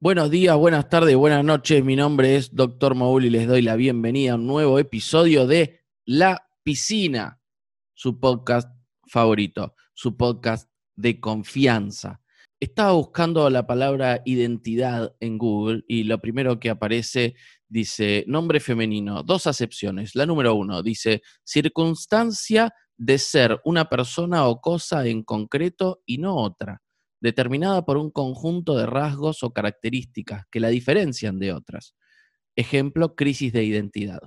Buenos días, buenas tardes, buenas noches. Mi nombre es Dr. Maul y les doy la bienvenida a un nuevo episodio de La Piscina, su podcast favorito, su podcast de confianza. Estaba buscando la palabra identidad en Google y lo primero que aparece dice nombre femenino, dos acepciones. La número uno dice circunstancia de ser una persona o cosa en concreto y no otra determinada por un conjunto de rasgos o características que la diferencian de otras. Ejemplo, crisis de identidad.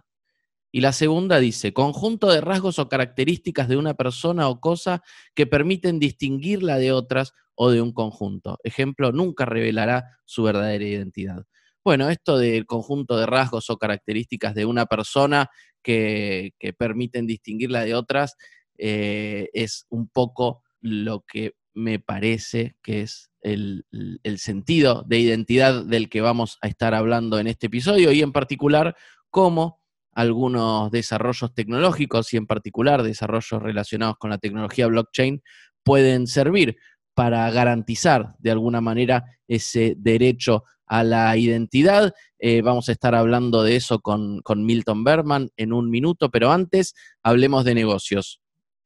Y la segunda dice, conjunto de rasgos o características de una persona o cosa que permiten distinguirla de otras o de un conjunto. Ejemplo, nunca revelará su verdadera identidad. Bueno, esto del conjunto de rasgos o características de una persona que, permiten distinguirla de otras eh, es un poco lo que me parece que es el, sentido de identidad del que vamos a estar hablando en este episodio y en particular cómo algunos desarrollos tecnológicos y en particular desarrollos relacionados con la tecnología blockchain pueden servir para garantizar de alguna manera ese derecho a la identidad. Eh, vamos a estar hablando de eso con, con Milton Berman en un minuto, pero antes hablemos de negocios.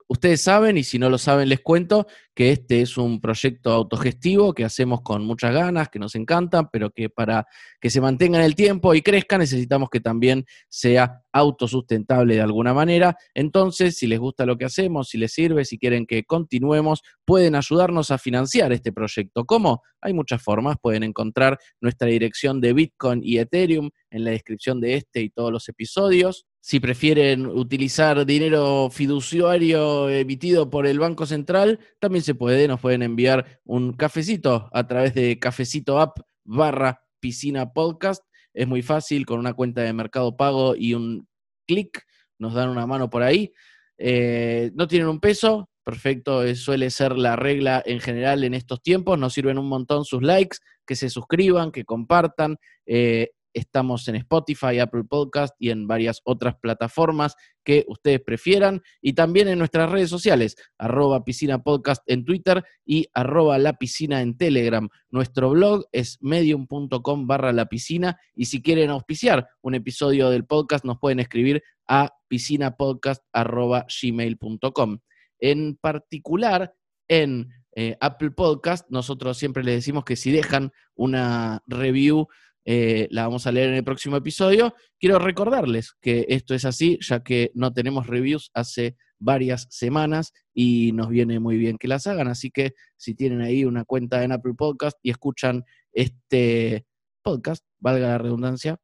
Ustedes saben, y si no lo saben, les cuento que este es un proyecto autogestivo que hacemos con muchas ganas, que nos encanta, pero que para que se mantenga en el tiempo y crezca necesitamos que también sea autosustentable de alguna manera. Entonces, si les gusta lo que hacemos, si les sirve, si quieren que continuemos, pueden ayudarnos a financiar este proyecto. ¿Cómo? Hay muchas formas. Pueden encontrar nuestra dirección de Bitcoin y Ethereum en la descripción de este y todos los episodios. Si prefieren utilizar dinero fiduciario emitido por el Banco Central, también se puede. Nos pueden enviar un cafecito a través de cafecito app barra piscina podcast. Es muy fácil, con una cuenta de mercado pago y un clic, nos dan una mano por ahí. Eh, no tienen un peso, perfecto, suele ser la regla en general en estos tiempos. Nos sirven un montón sus likes, que se suscriban, que compartan. Eh, Estamos en Spotify, Apple Podcast y en varias otras plataformas que ustedes prefieran. Y también en nuestras redes sociales, arroba piscina podcast en Twitter y arroba la piscina en Telegram. Nuestro blog es medium.com barra la piscina. Y si quieren auspiciar un episodio del podcast, nos pueden escribir a piscinapodcast.gmail.com. En particular, en eh, Apple Podcast, nosotros siempre les decimos que si dejan una review eh, la vamos a leer en el próximo episodio. Quiero recordarles que esto es así, ya que no tenemos reviews hace varias semanas y nos viene muy bien que las hagan. Así que si tienen ahí una cuenta en Apple Podcast y escuchan este podcast, valga la redundancia,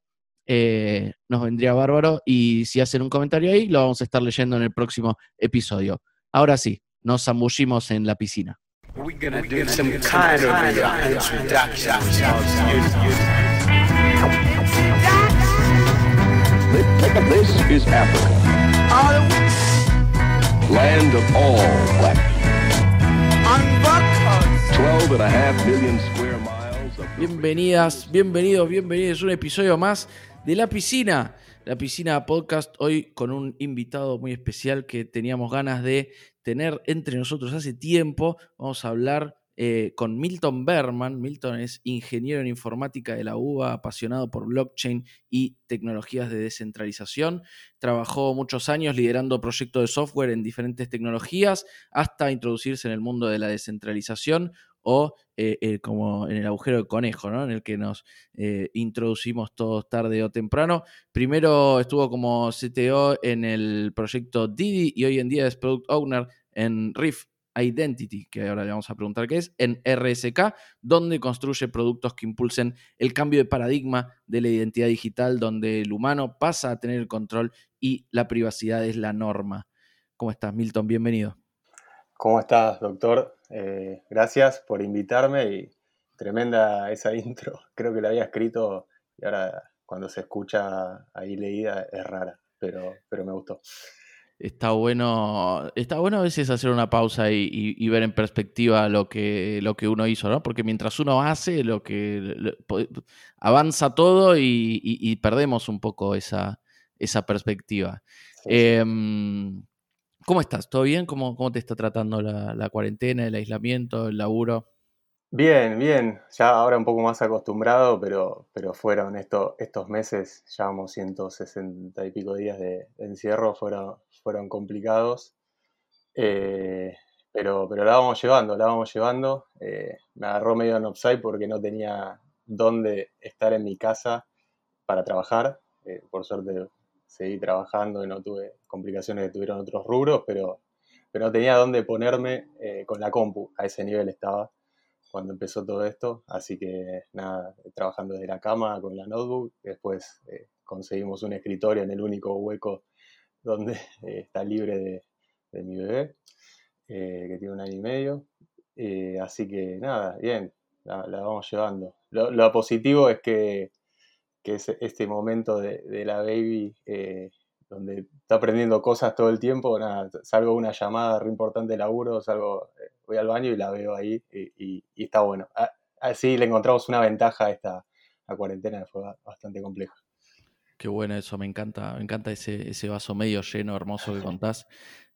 eh, nos vendría bárbaro. Y si hacen un comentario ahí, lo vamos a estar leyendo en el próximo episodio. Ahora sí, nos zambullimos en la piscina. This is Africa. Land of all black people. 12 and a Bienvenidas, bienvenidos, bienvenidos un episodio más de La Piscina. La Piscina Podcast hoy con un invitado muy especial que teníamos ganas de tener entre nosotros hace tiempo. Vamos a hablar eh, con Milton Berman. Milton es ingeniero en informática de la UBA, apasionado por blockchain y tecnologías de descentralización. Trabajó muchos años liderando proyectos de software en diferentes tecnologías hasta introducirse en el mundo de la descentralización o eh, eh, como en el agujero de conejo, ¿no? en el que nos introducimos todos tarde o temprano. Primero estuvo como CTO en el proyecto Didi y hoy en día es Product Owner en Riff Identity, que ahora le vamos a preguntar qué es, en RSK, donde construye productos que impulsen el cambio de paradigma de la identidad digital, donde el humano pasa a tener el control y la privacidad es la norma. ¿Cómo estás, Milton? Bienvenido. ¿Cómo estás, doctor? Eh, gracias por invitarme y tremenda esa intro. Creo que la había escrito y ahora cuando se escucha ahí leída es rara, pero, pero me gustó está bueno, está bueno a veces hacer una pausa y, ver en perspectiva lo que, lo que uno hizo, ¿no? Porque mientras uno hace, lo que avanza todo y, perdemos un poco esa, esa perspectiva. Em, ¿Cómo estás? ¿Todo bien? ¿Cómo, cómo te está tratando la, cuarentena, el aislamiento, el laburo? Bien, bien. Ya ahora un poco más acostumbrado, pero, pero fueron esto, estos meses, llevamos 160 y pico días de, de encierro, fueron, fueron complicados. Eh, pero, pero la vamos llevando, la vamos llevando. Eh, me agarró medio en upside porque no tenía dónde estar en mi casa para trabajar. Eh, por suerte seguí trabajando y no tuve complicaciones que tuvieron otros rubros, pero, pero no tenía dónde ponerme con la compu. A ese nivel estaba cuando empezó todo esto. Así que nada, trabajando desde la cama con la notebook. Después conseguimos un escritorio en el único hueco donde eh, está libre de, mi bebé, eh, que tiene un año y medio. Eh, así que nada, bien, la, la vamos llevando. Lo, positivo es que, que es este momento de, la baby donde está aprendiendo cosas todo el tiempo, nada, salgo una llamada re importante de laburo, salgo, voy al baño y la veo ahí y, está bueno. Así le encontramos una ventaja a esta cuarentena fue ba- bastante compleja. Qué bueno eso, me encanta, me encanta ese, ese vaso medio lleno, hermoso que contás.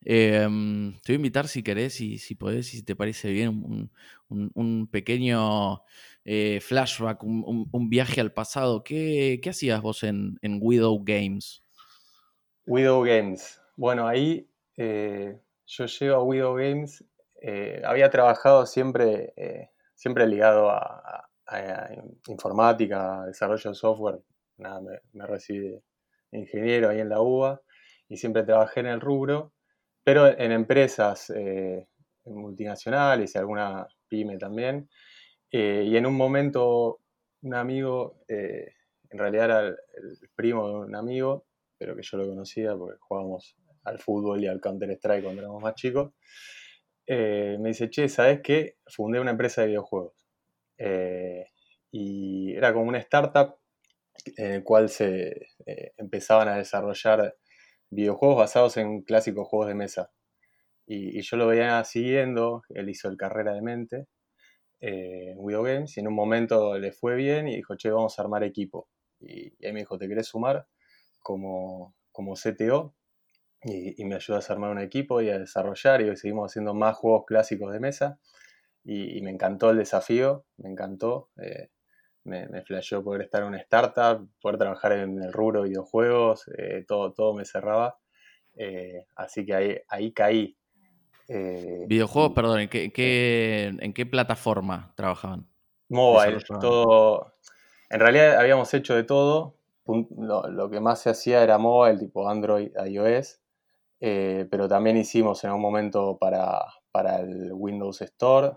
Em, te voy a invitar si querés y si podés y si te parece bien, un, un- un pequeño eh, flashback, un, viaje al pasado. ¿Qué, qué hacías vos en, en Widow Games? Widow Games. Bueno, ahí eh, yo llego a Widow Games. eh, había trabajado siempre, siempre ligado a, a- a informática, a desarrollo de software. Nada, me, me recibí de ingeniero ahí en la UBA y siempre trabajé en el rubro, pero en empresas eh, multinacionales y alguna pyme también. Eh, y en un momento, un amigo, eh, en realidad era el, el primo de un amigo, pero que yo lo conocía porque jugábamos al fútbol y al Counter-Strike cuando éramos más chicos, eh, me dice, che, ¿sabes qué? Fundé una empresa de videojuegos. Eh, y era como una startup en el cual se eh, empezaban a desarrollar videojuegos basados en clásicos juegos de mesa. Y, yo lo veía siguiendo, él hizo el carrera de mente eh, en Widow Games y en un momento le fue bien y dijo, che, vamos a armar equipo. Y, y ahí me dijo, ¿te querés sumar como, como CTO? Y, y me ayudas a armar un equipo y a desarrollar y hoy seguimos haciendo más juegos clásicos de mesa. Y, y me encantó el desafío, me encantó. eh, me, me flasheó poder estar en una startup, poder trabajar en el rubro de videojuegos, eh, todo, todo me cerraba. eh, así que ahí, ahí caí. eh, Videojuegos, y- perdón, ¿en qué, en qué, en qué plataforma trabajaban? Mobile, todo. En realidad habíamos hecho de todo. Lo, lo que más se hacía era mobile, tipo Android, iOS. pero también hicimos en un momento para, para el Windows Store.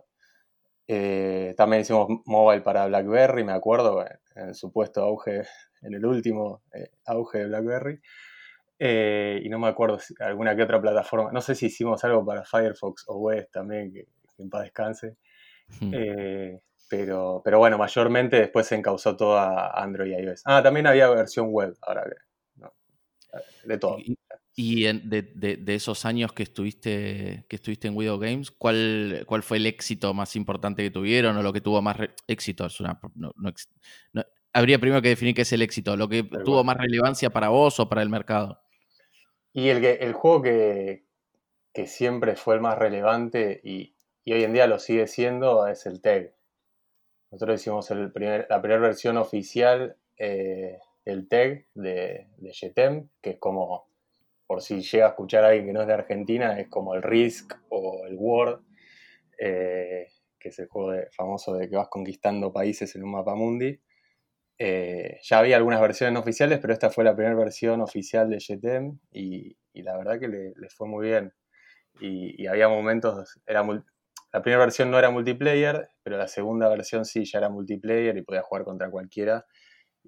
Eh, también hicimos mobile para BlackBerry, me acuerdo, en el supuesto auge, en el último eh, auge de BlackBerry. Eh, y no me acuerdo si alguna que otra plataforma. No sé si hicimos algo para Firefox o OS también, que, que en paz descanse. Hmm. Eh, pero, pero bueno, mayormente después se encauzó todo a Android y iOS. Ah, también había versión web, ahora que. De todo. Y, de, de- de esos años que estuviste, que estuviste en Widow Games, ¿cuál, ¿cuál fue el éxito más importante que tuvieron o lo que tuvo más éxito? Es una, no- no no- habría primero que definir qué es el éxito, lo que tuvo más relevancia para vos o para el mercado. Y el, que- el juego que, que siempre fue el más relevante y, y hoy en día lo sigue siendo es el TEG. Nosotros hicimos el primer- la primera versión oficial eh, del TEG de, de Jetem, que es como, por si llega a escuchar a alguien que no es de Argentina, es como el Risk o el Word, eh, que es el juego famoso de que vas conquistando países en un mapa mundi. Eh, ya había algunas versiones oficiales, pero esta fue la primera versión oficial de Jetem y, la verdad que le, fue muy bien. Y, había momentos, era mul- la primera versión no era multiplayer, pero la segunda versión sí ya era multiplayer y podía jugar contra cualquiera.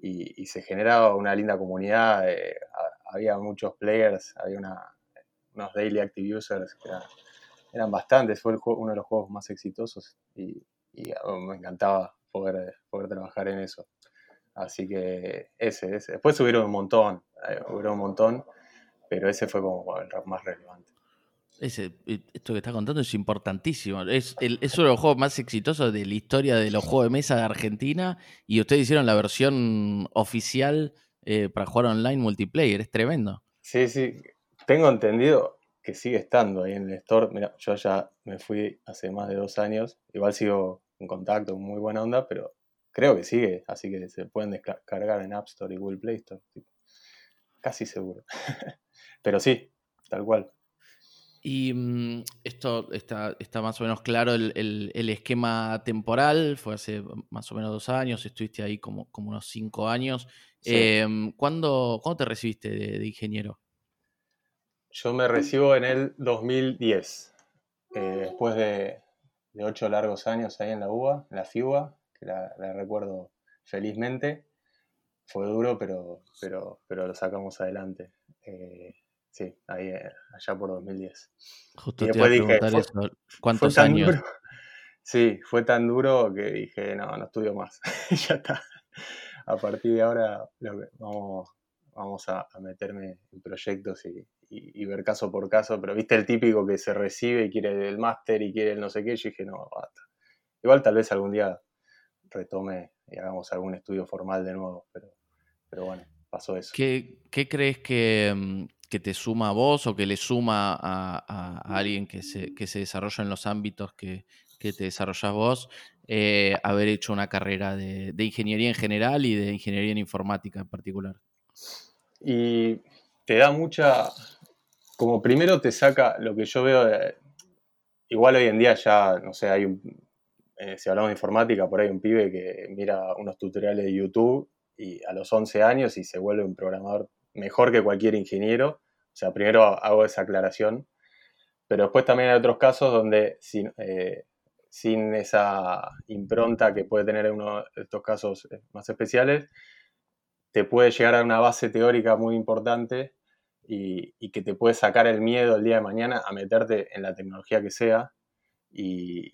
Y, se generaba una linda comunidad, eh, ha- había muchos players, había una- unos daily active users que eran, bastantes, fue el juego- uno de los juegos más exitosos y, oh, me encantaba poder, poder trabajar en eso. Así que ese, ese. Después hubieron un montón, eh, un montón, pero ese fue como el más relevante. Eh, esto que está contando es importantísimo. Es, es uno de los juegos más exitosos de la historia de los juegos de mesa de Argentina y ustedes hicieron la versión oficial eh, para jugar online multiplayer. Es tremendo. Sí, sí, tengo entendido que sigue estando ahí en el store. Mira, yo ya me fui hace más de dos años, igual sigo en contacto, muy buena onda, pero creo que sigue, así que se pueden descargar en App Store y Google Play Store. Casi seguro. pero sí, tal cual. Y mm, esto está, está, más o menos claro el, esquema temporal, fue hace más o menos dos años, estuviste ahí como, como unos cinco años. Em, ¿cuándo, te recibiste de, ingeniero? Yo me recibo en el 2010, eh, después de, ocho largos años ahí en la UBA, en la FIUA, que la, recuerdo felizmente. Fue duro, pero, pero, pero lo sacamos adelante. Eh, Sí, ahí, eh, allá por 2010. Justo te iba a preguntar eso. ¿Cuántos años? Sí, fue tan duro que dije, no, no estudio más. ya está. A partir de ahora vamos, vamos a, meterme en proyectos y, ver caso por caso. Pero viste el típico que se recibe y quiere el máster y quiere el no sé qué. Yo dije, no, basta. Igual tal vez algún día retome y hagamos algún estudio formal de nuevo. Pero, pero bueno, pasó eso. ¿Qué, qué crees que, mm, que te suma a vos o que le suma a, alguien que se, que se, desarrolla en los ámbitos que, te desarrollas vos, eh, haber hecho una carrera de, ingeniería en general y de ingeniería en informática en particular? Y te da mucha, como primero te saca lo que yo veo, igual hoy en día ya, no sé, hay un, eh, si hablamos de informática, por ahí un pibe que mira unos tutoriales de YouTube y a los 11 años y se vuelve un programador mejor que cualquier ingeniero. O sea, primero hago esa aclaración. Pero después también hay otros casos donde sin, eh, esa impronta que puede tener uno de estos casos eh, más especiales, te puede llegar a una base teórica muy importante y, que te puede sacar el miedo el día de mañana a meterte en la tecnología que sea y,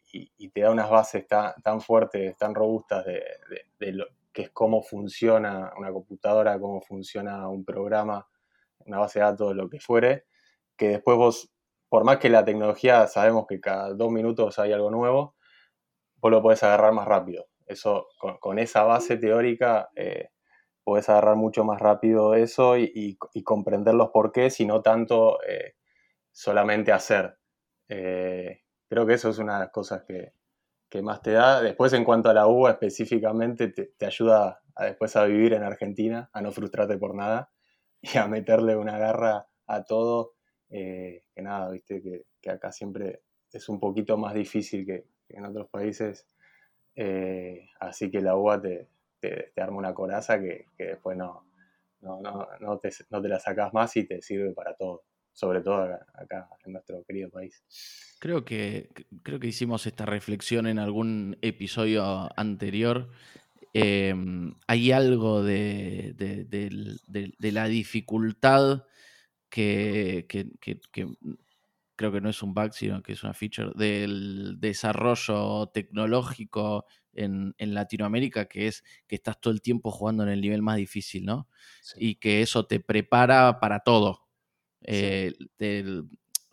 te da unas bases tan, fuertes, tan robustas de, de, lo, que es cómo funciona una computadora, cómo funciona un programa, una base de datos, lo que fuere, que después vos, por más que la tecnología sabemos que cada dos minutos hay algo nuevo, vos lo podés agarrar más rápido. Eso, con, esa base teórica, eh, podés agarrar mucho más rápido eso y, comprender los porqués y no tanto eh, solamente hacer. Eh, creo que eso es una de las cosas que, que más te da. Después, en cuanto a la uva específicamente, te, ayuda a después a vivir en Argentina, a no frustrarte por nada y a meterle una garra a todo. Eh, que nada, viste, que, acá siempre es un poquito más difícil que, en otros países. Eh, así que la uva te, te, arma una coraza que, después no, no, no, no, te, no te la sacas más y te sirve para todo sobre todo acá, en nuestro querido país. Creo que, creo que hicimos esta reflexión en algún episodio anterior. Em, hay algo de, la dificultad que, creo que no es un bug, sino que es una feature del desarrollo tecnológico en, Latinoamérica, que es que estás todo el tiempo jugando en el nivel más difícil, ¿no? Y que eso te prepara para todo. Eh,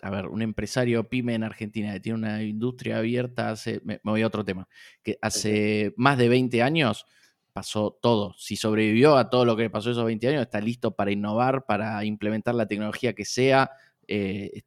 a ver, un empresario pyme en Argentina que tiene una industria abierta hace, me, voy a otro tema, que hace más de 20 años pasó todo. Si sobrevivió a todo lo que pasó esos 20 años, está listo para innovar, para implementar la tecnología que sea. Eh,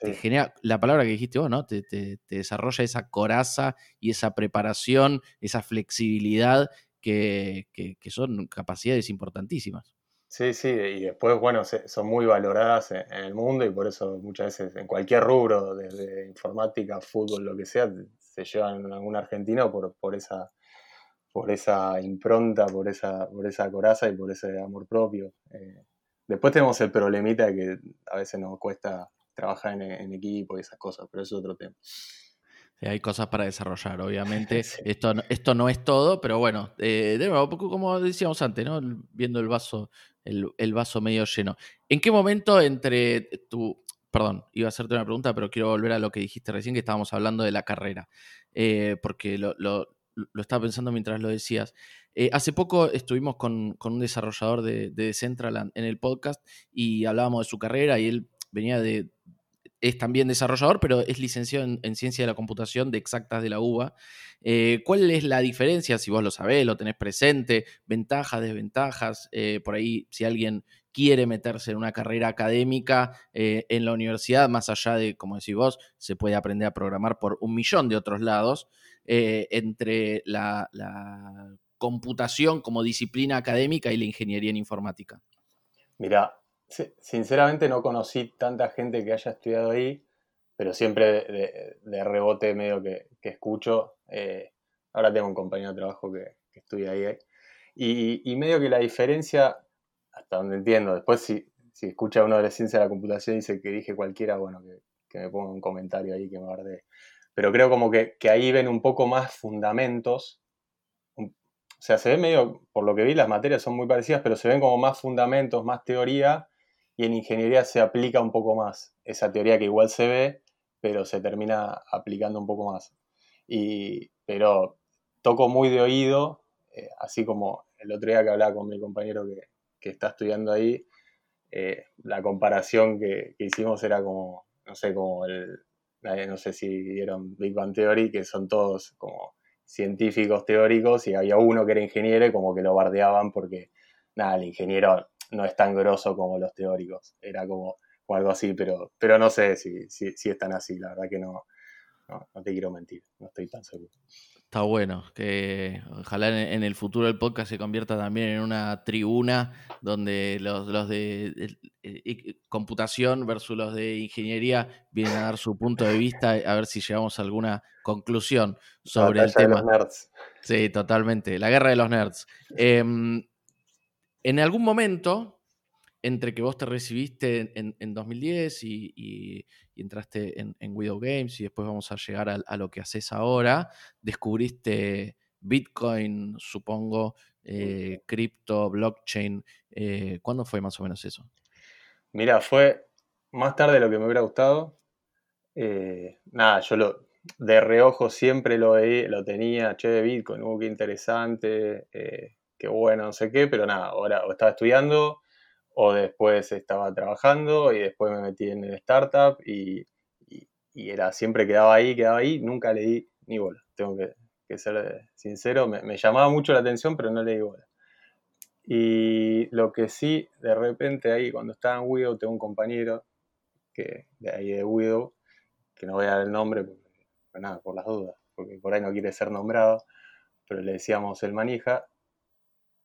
te genera, la palabra que dijiste vos, ¿no? Te, desarrolla esa coraza y esa preparación, esa flexibilidad que son capacidades importantísimas. Sí, sí, y después, bueno, son muy valoradas en, el mundo y por eso muchas veces en cualquier rubro, desde informática, fútbol, lo que sea, se llevan a algún argentino por, por esa por esa impronta, por esa, por esa coraza y por ese amor propio. Eh, después tenemos el problemita de que a veces nos cuesta trabajar en, equipo y esas cosas, pero eso es otro tema. hay cosas para desarrollar, obviamente. Esto, esto no es todo, pero bueno, eh, de nuevo, como decíamos antes, ¿no? viendo el vaso el, vaso medio lleno. ¿En qué momento entre tu... Perdón, iba a hacerte una pregunta, pero quiero volver a lo que dijiste recién, que estábamos hablando de la carrera, eh, porque lo, estaba pensando mientras lo decías. Eh, hace poco estuvimos con, un desarrollador de, de Decentraland en el podcast y hablábamos de su carrera y él venía de, es también desarrollador, pero es licenciado en, ciencia de la computación de exactas de la UBA. Eh, ¿Cuál es la diferencia? Si vos lo sabés, lo tenés presente, ventajas, desventajas, eh, por ahí si alguien quiere meterse en una carrera académica eh, en la universidad, más allá de, como decís vos, se puede aprender a programar por un millón de otros lados. entre la, la computación como disciplina académica y la ingeniería en informática? Mira, sinceramente no conocí tanta gente que haya estudiado ahí, pero siempre de, rebote medio que, escucho. Eh, ahora tengo un compañero de trabajo que, estudia ahí. Y, medio que la diferencia, hasta donde entiendo, después si, si escucha uno de la ciencia de la computación y dice que dije cualquiera, bueno, que, me ponga un comentario ahí que me guarde. Pero creo como que, que ahí ven un poco más fundamentos o sea, se ve medio, por lo que vi, las materias son muy parecidas, pero se ven como más fundamentos, más teoría, y en ingeniería se aplica un poco más. Esa teoría que igual se ve, pero se termina aplicando un poco más. Y, pero toco muy de oído, eh, así como el otro día que hablaba con mi compañero que, está estudiando ahí, eh, la comparación que, hicimos era como, no sé, como el, no sé si vieron Big Bang Theory, que son todos como científicos teóricos y había uno que era ingeniero y como que lo bardeaban porque, nada, el ingeniero no es tan grosso como los teóricos. Era como o algo así, pero, pero no sé si, si, si es tan así, la verdad que no, no, te quiero mentir, no estoy tan seguro. Está bueno, que ojalá en, el futuro el podcast se convierta también en una tribuna donde los, los de, computación versus los de ingeniería vienen a dar su punto de vista, a ver si llegamos a alguna conclusión sobre el tema. De los nerds. Sí, totalmente, la guerra de los nerds. Em, en algún momento, entre que vos te recibiste en, 2010 y, entraste en, Widow Games y después vamos a llegar a, lo que haces ahora, descubriste Bitcoin, supongo, eh, cripto, blockchain. Eh, ¿Cuándo fue más o menos eso? Mira, fue más tarde de lo que me hubiera gustado. Eh, nada, yo lo, de reojo siempre lo, lo tenía, che, Bitcoin, uh, qué interesante, qué bueno, no sé qué, pero nada, ahora estaba estudiando o después estaba trabajando y después me metí en el startup y, era siempre quedaba ahí, quedaba ahí, nunca le di ni bola, tengo que, ser sincero, me, llamaba mucho la atención, pero no le di bola. Y lo que sí, de repente ahí, cuando estaba en Widow, tengo un compañero que, de ahí de Widow, que no voy a dar el nombre, porque, nada, por las dudas, porque por ahí no quiere ser nombrado, pero le decíamos el manija,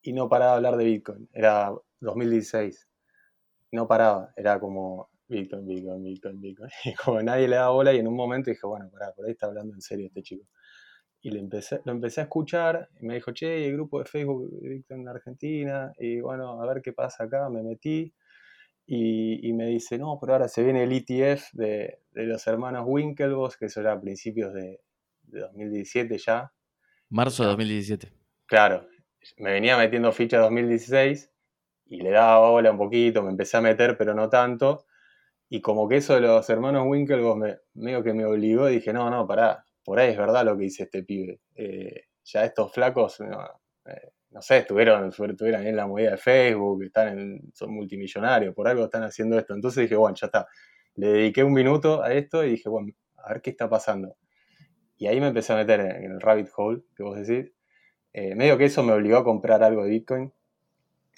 y no paraba de hablar de Bitcoin. Era 2016. No paraba, era como Bitcoin, Bitcoin, Bitcoin, Bitcoin. Y como nadie le daba bola y en un momento dije, bueno, pará, por ahí está hablando en serio este chico. Y le empecé, lo empecé a escuchar y me dijo, che, el grupo de Facebook de Bitcoin en Argentina, y bueno, a ver qué pasa acá, me metí. Y, me dice, no, pero ahora se viene el ETF de, los hermanos Winklevoss, que eso era a principios de, de 2017 ya. Marzo de 2017. Claro, me venía metiendo ficha 2016 y le daba bola un poquito, me empecé a meter, pero no tanto. Y como que eso de los hermanos Winklevoss me, medio que me obligó, dije, no, no, pará, por ahí es verdad lo que dice este pibe. Eh, ya estos flacos, no, eh, no sé, estuvieron, estuvieron en la movida de Facebook, están en, son multimillonarios, por algo están haciendo esto. Entonces dije, bueno, ya está. Le dediqué un minuto a esto y dije, bueno, a ver qué está pasando. Y ahí me empecé a meter en el rabbit hole que vos decís. Eh, medio que eso me obligó a comprar algo de Bitcoin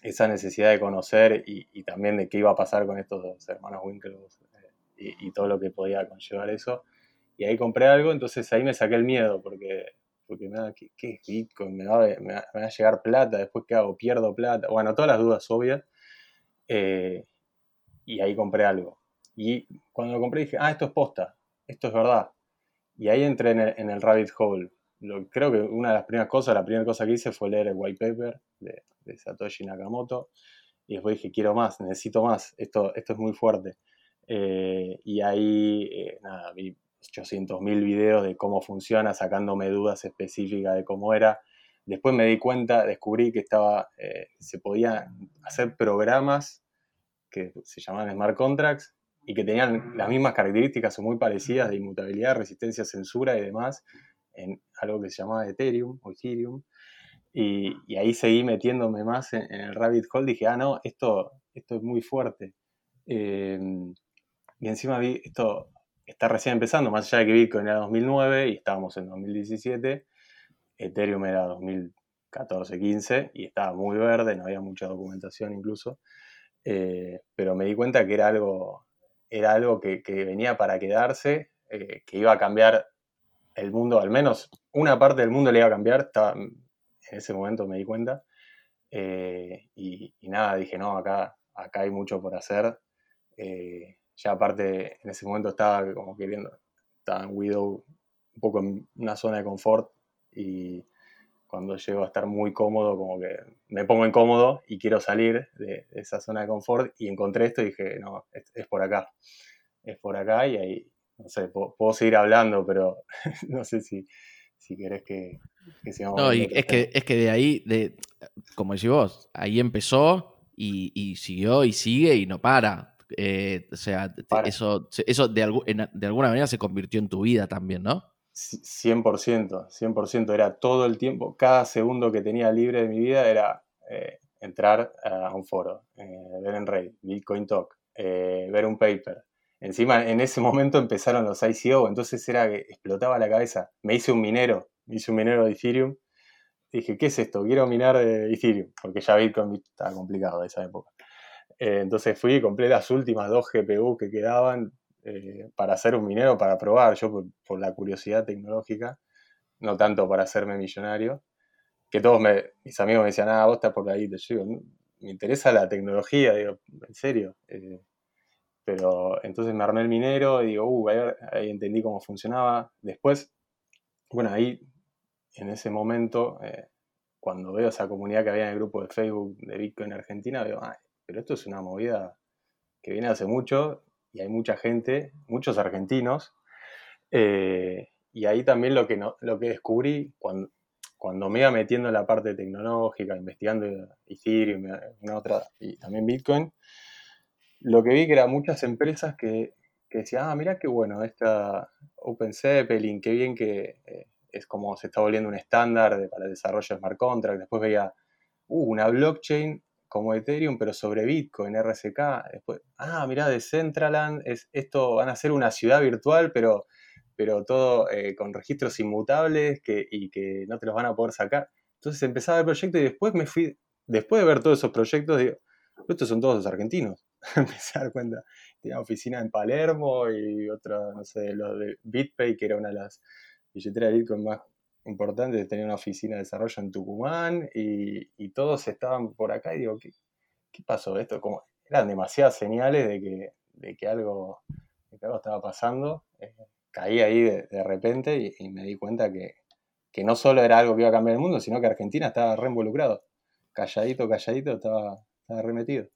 esa necesidad de conocer y, también de qué iba a pasar con estos hermanos Winklevoss eh, y, todo lo que podía conllevar eso. Y ahí compré algo, entonces ahí me saqué el miedo porque, porque me da, ¿qué, es Bitcoin? ¿Me va, me, va, a llegar plata? ¿Después qué hago? ¿Pierdo plata? Bueno, todas las dudas obvias. Eh, y ahí compré algo. Y cuando lo compré dije, ah, esto es posta, esto es verdad. Y ahí entré en el rabbit hole. Creo que una de las primeras cosas, la primera cosa que hice fue leer el white paper de, Satoshi Nakamoto. Y después dije, quiero más, necesito más, esto, esto es muy fuerte. Eh, y ahí, eh, nada, vi 800.000 videos de cómo funciona, sacándome dudas específicas de cómo era. Después me di cuenta, descubrí que estaba, eh, se podían hacer programas que se llamaban smart contracts y que tenían las mismas características o muy parecidas de inmutabilidad, resistencia censura y demás en algo que se llamaba Ethereum o Ethereum. Y, ahí seguí metiéndome más en, el rabbit hole. Dije, ah, no, esto, esto es muy fuerte. Eh, y encima vi, esto está recién empezando, más allá de que Bitcoin era 2009 y estábamos en 2017. Ethereum era 2014-15 y estaba muy verde, no había mucha documentación incluso. Eh, pero me di cuenta que era algo, era algo que, venía para quedarse, eh, que iba a cambiar el mundo, al menos una parte del mundo le iba a cambiar, estaba, en ese momento me di cuenta. Eh, y, nada, dije, no, acá, acá hay mucho por hacer. Eh, ya aparte, en ese momento estaba como queriendo, estaba en Widow un poco en una zona de confort y cuando llego a estar muy cómodo, como que me pongo incómodo y quiero salir de, esa zona de confort y encontré esto y dije, no, es, por acá, es por acá y ahí, no sé, puedo, seguir hablando, pero no sé si, si querés que, que sigamos. No, y es que, es que de ahí, de, como decís vos, ahí empezó y, siguió y sigue y no para. Eh, o sea, eso, eso de, de alguna manera se convirtió en tu vida también, ¿no? 100%, 100%, era todo el tiempo, cada segundo que tenía libre de mi vida era eh, entrar a un foro, eh, ver en Ray, Bitcoin Talk, eh, ver un paper. Encima, en ese momento empezaron los ICO, entonces era que explotaba la cabeza. Me hice un minero, me hice un minero de Ethereum. Dije, ¿qué es esto? Quiero minar Ethereum, porque ya Bitcoin estaba complicado de esa época. entonces fui y compré las últimas dos GPU que quedaban, eh, para hacer un minero, para probar, yo por, la curiosidad tecnológica, no tanto para hacerme millonario, que todos mis amigos me decían, ah, vos estás por ahí, te digo, me interesa la tecnología, digo, en serio. Eh, pero entonces me armé el minero y digo, uh, ahí, entendí cómo funcionaba. Después, bueno, ahí, en ese momento, eh, cuando veo esa comunidad que había en el grupo de Facebook de Bitcoin Argentina, digo, ay, pero esto es una movida que viene hace mucho y hay mucha gente, muchos argentinos. Eh, y ahí también lo que, no, lo que descubrí cuando, cuando me iba metiendo en la parte tecnológica, investigando Ethereum una otra, y también Bitcoin, lo que vi que eran muchas empresas que, que decían, ah, mira qué bueno, esta Open Zeppelin, qué bien que eh, es como se está volviendo un estándar para el desarrollo de smart contract. Después veía, uh, una blockchain como Ethereum, pero sobre Bitcoin, RSK. Después, ah, mirá, de Centraland, es, esto van a ser una ciudad virtual, pero, pero todo eh, con registros inmutables que, y que no te los van a poder sacar. Entonces empezaba el proyecto y después me fui, después de ver todos esos proyectos, digo, estos son todos los argentinos. Empecé a dar cuenta. Tenía oficina en Palermo y otra, no sé, lo de BitPay, que era una de las billeteras de Bitcoin más importante, tenía una oficina de desarrollo en Tucumán y, todos estaban por acá y digo, ¿qué, qué pasó esto? Como, eran demasiadas señales de que, de que, algo, estaba pasando. Eh, caí ahí de, repente y, me di cuenta que, que, no solo era algo que iba a cambiar el mundo, sino que Argentina estaba re involucrado. Calladito, calladito, estaba, estaba remetido.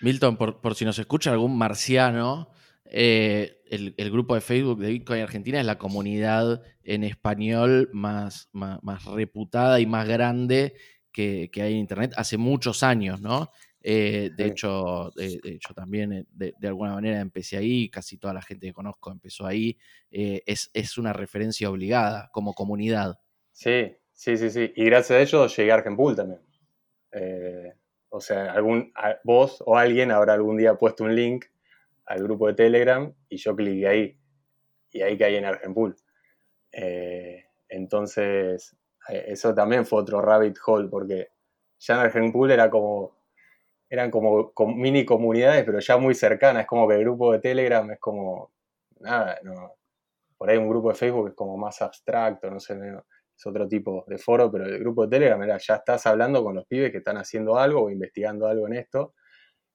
Milton, por, por si nos escucha algún marciano, eh, el, grupo de Facebook de Bitcoin Argentina es la comunidad en español más, más, reputada y más grande que, hay en Internet hace muchos años, ¿no? Eh, de, hecho, de, hecho, también eh, de, alguna manera empecé ahí, casi toda la gente que conozco empezó ahí. es, es, una referencia obligada como comunidad. Sí, sí, sí, sí. Y gracias a ello llegué a Argenpool también. O sea, algún, vos o alguien habrá algún día puesto un link al grupo de Telegram y yo cliqué ahí. Y ahí caí en Argenpool. Eh, entonces, eh, eso también fue otro rabbit hole, porque ya en Argenpool era como, eran como, mini comunidades, pero ya muy cercanas. Es como que el grupo de Telegram es como, nada, no, por ahí un grupo de Facebook es como más abstracto, no sé, es otro tipo de foro, pero el grupo de Telegram era, ya estás hablando con los pibes que están haciendo algo o investigando algo en esto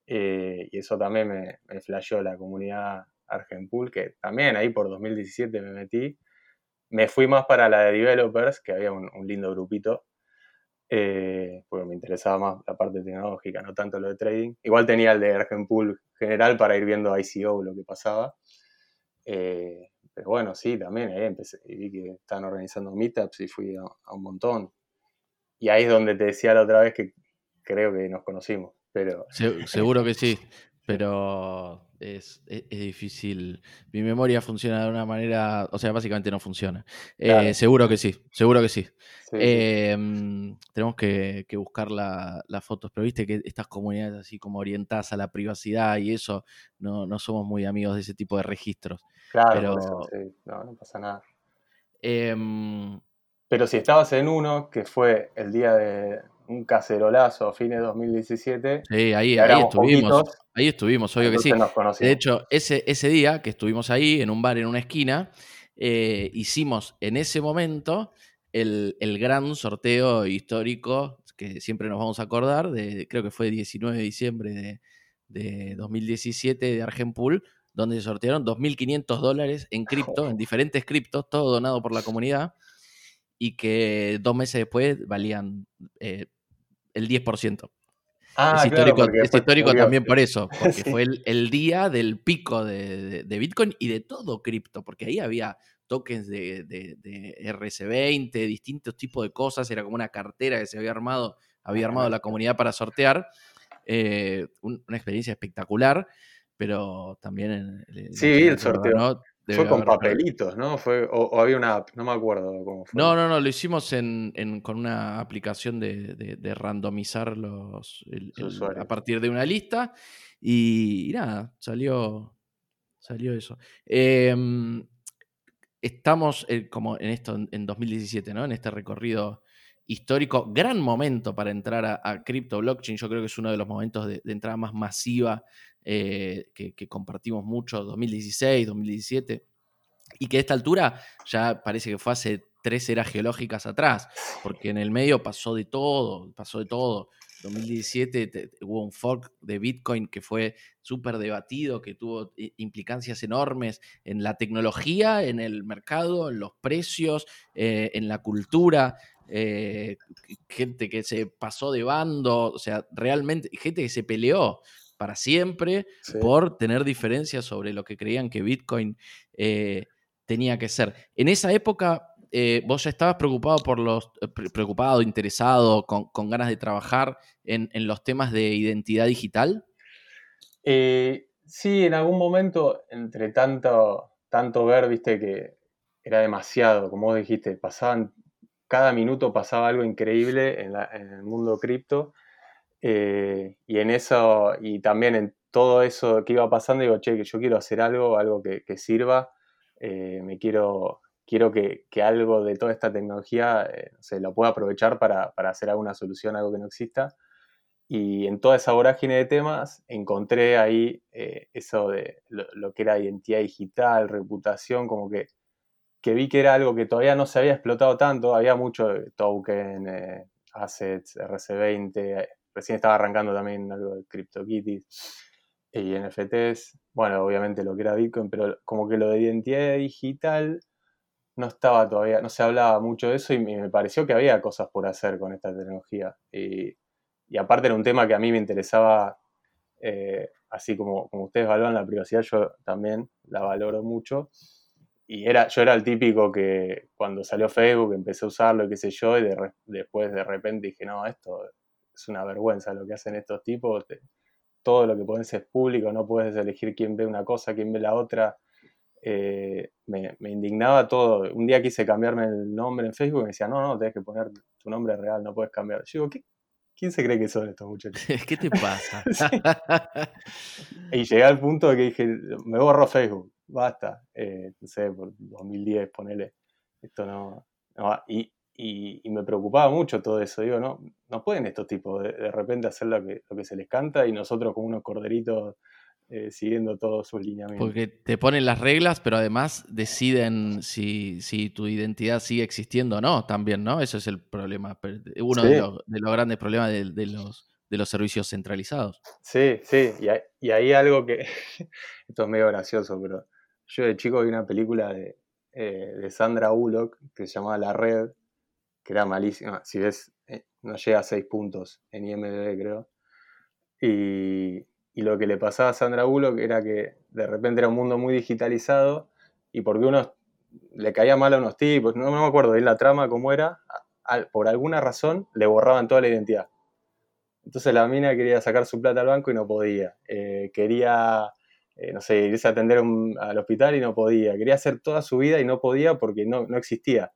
eh, y eso también me, me flasheó la comunidad Argenpool, que también ahí por 2017 me metí. Me fui más para la de developers, que había un, lindo grupito, eh, porque me interesaba más la parte tecnológica, no tanto lo de trading. Igual tenía el de Argenpool general para ir viendo ICO lo que pasaba. Eh, pero bueno, sí, también ahí empecé, y vi que estaban organizando meetups y fui a, a un montón. Y ahí es donde te decía la otra vez que creo que nos conocimos. Pero... seguro que sí, pero es, difícil. Mi memoria funciona de una manera, o sea, básicamente no funciona. Eh, seguro que sí, seguro que sí. Em, tenemos que, buscar las fotos, pero viste que estas comunidades así como orientadas a la privacidad y eso, no, somos muy amigos de ese tipo de registros. Claro, no, no pasa nada. Em, pero si estabas en uno, que fue el día de, un cacerolazo a fines de 2017. Sí, ahí, estuvimos. Ahí estuvimos, obvio que sí. De hecho, ese, ese día que estuvimos ahí en un bar en una esquina, eh, hicimos en ese momento el, el, gran sorteo histórico que siempre nos vamos a acordar, de, creo que fue el 19 de diciembre de, de 2017 de Argenpool, donde se sortearon 2.500 dólares en cripto, en diferentes criptos, todo donado por la comunidad, y que dos meses después valían eh, el 10%. Ah, es histórico, es histórico también por eso, porque fue el, día del pico de, Bitcoin y de todo cripto, porque ahí había tokens de, de, RC20, distintos tipos de cosas, era como una cartera que se había armado, había armado la comunidad para sortear. Eh, una experiencia espectacular, pero también en, sí, el sorteo. Fue con papelitos, ¿no? Fue, o, había una app, no me acuerdo cómo fue. No, no, no, lo hicimos en, con una aplicación de, randomizar los a partir de una lista. Y, nada, salió, salió eso. Em, estamos eh, como en esto en 2017, ¿no? En este recorrido histórico, gran momento para entrar a, a Crypto Blockchain. Yo creo que es uno de los momentos de, entrada más masiva eh, que, compartimos mucho, 2016, 2017, y que a esta altura ya parece que fue hace tres eras geológicas atrás, porque en el medio pasó de todo, pasó de todo. 2017 hubo un fork de Bitcoin que fue súper debatido, que tuvo implicancias enormes en la tecnología, en el mercado, en los precios, eh, en la cultura. Eh, gente que se pasó de bando, o sea, realmente, gente que se peleó para siempre por tener diferencias sobre lo que creían que Bitcoin eh, tenía que ser. En esa época, eh, vos ya estabas preocupado por los, preocupado, interesado, con, ganas de trabajar en, los temas de identidad digital. sí, en algún momento, entre tanto, tanto ver, viste que era demasiado, como vos dijiste, pasaban cada minuto pasaba algo increíble en, el mundo cripto. Eh, y en eso, y también en todo eso que iba pasando, digo, che, que yo quiero hacer algo, algo que, sirva. Eh, me quiero, quiero que, algo de toda esta tecnología eh, se lo pueda aprovechar para, hacer alguna solución, algo que no exista. Y en toda esa vorágine de temas encontré ahí eso de lo, que era identidad digital, reputación, como que que vi que era algo que todavía no se había explotado tanto, había mucho token, eh, assets, RC20, eh, recién estaba arrancando también algo de CryptoKitties y NFTs, bueno, obviamente lo que era Bitcoin, pero como que lo de identidad digital no estaba todavía, no se hablaba mucho de eso y me pareció que había cosas por hacer con esta tecnología. Y, aparte era un tema que a mí me interesaba, eh, así como, como ustedes valoran la privacidad, yo también la valoro mucho y era, yo era el típico que cuando salió Facebook empecé a usarlo, qué sé yo, y después de repente dije, no, esto es una vergüenza lo que hacen estos tipos, todo lo que pones es público, no puedes elegir quién ve una cosa, quién ve la otra. Eh, me, indignaba todo. Un día quise cambiarme el nombre en Facebook y me decía, no, no, tienes que poner tu nombre real, no puedes cambiar. Yo digo, ¿qué, ¿quién se cree que son estos muchachos? ¿Qué te pasa? Y llegué al punto de que dije, me borro Facebook basta, eh, no sé, por 2010, ponele, esto no, y, me preocupaba mucho todo eso, digo, no, no pueden estos tipos de, repente hacer lo que, lo que se les canta y nosotros como unos corderitos eh, siguiendo todos sus lineamientos. Porque te ponen las reglas, pero además deciden si, si, tu identidad sigue existiendo o no, también, ¿no? Eso es el problema, uno de, los, grandes problemas de, los, de los servicios centralizados. Sí, sí, y hay, y hay algo que, esto es medio gracioso, pero yo de chico vi una película de, eh, de Sandra Bullock que se llamaba La Red, que era malísima. Si ves, eh, no llega a seis puntos en IMDb, creo. Y, lo que le pasaba a Sandra Bullock era que de repente era un mundo muy digitalizado y porque uno le caía mal a unos tipos, no, me acuerdo bien la trama cómo era, por alguna razón le borraban toda la identidad. Entonces la mina quería sacar su plata al banco y no podía. Eh, quería eh, no sé, irse a atender al hospital y no podía. Quería hacer toda su vida y no podía porque no, no existía.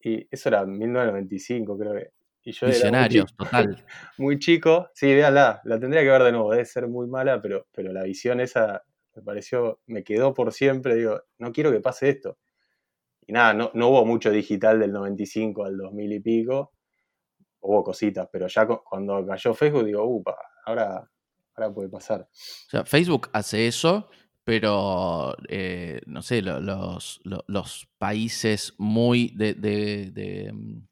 Y eso era 1995, creo que. Y yo Visionarios, total. Muy chico. Sí, véanla, la tendría que ver de nuevo. Debe ser muy mala, pero, pero la visión esa me pareció, me quedó por siempre. Digo, no quiero que pase esto. Y nada, no, no hubo mucho digital del 95 al 2000 y pico. Hubo cositas, pero ya cuando cayó Facebook, digo, upa, ahora ahora puede pasar. O sea, Facebook hace eso, pero eh, no sé, lo- los, lo- los países muy de, de- de, mm,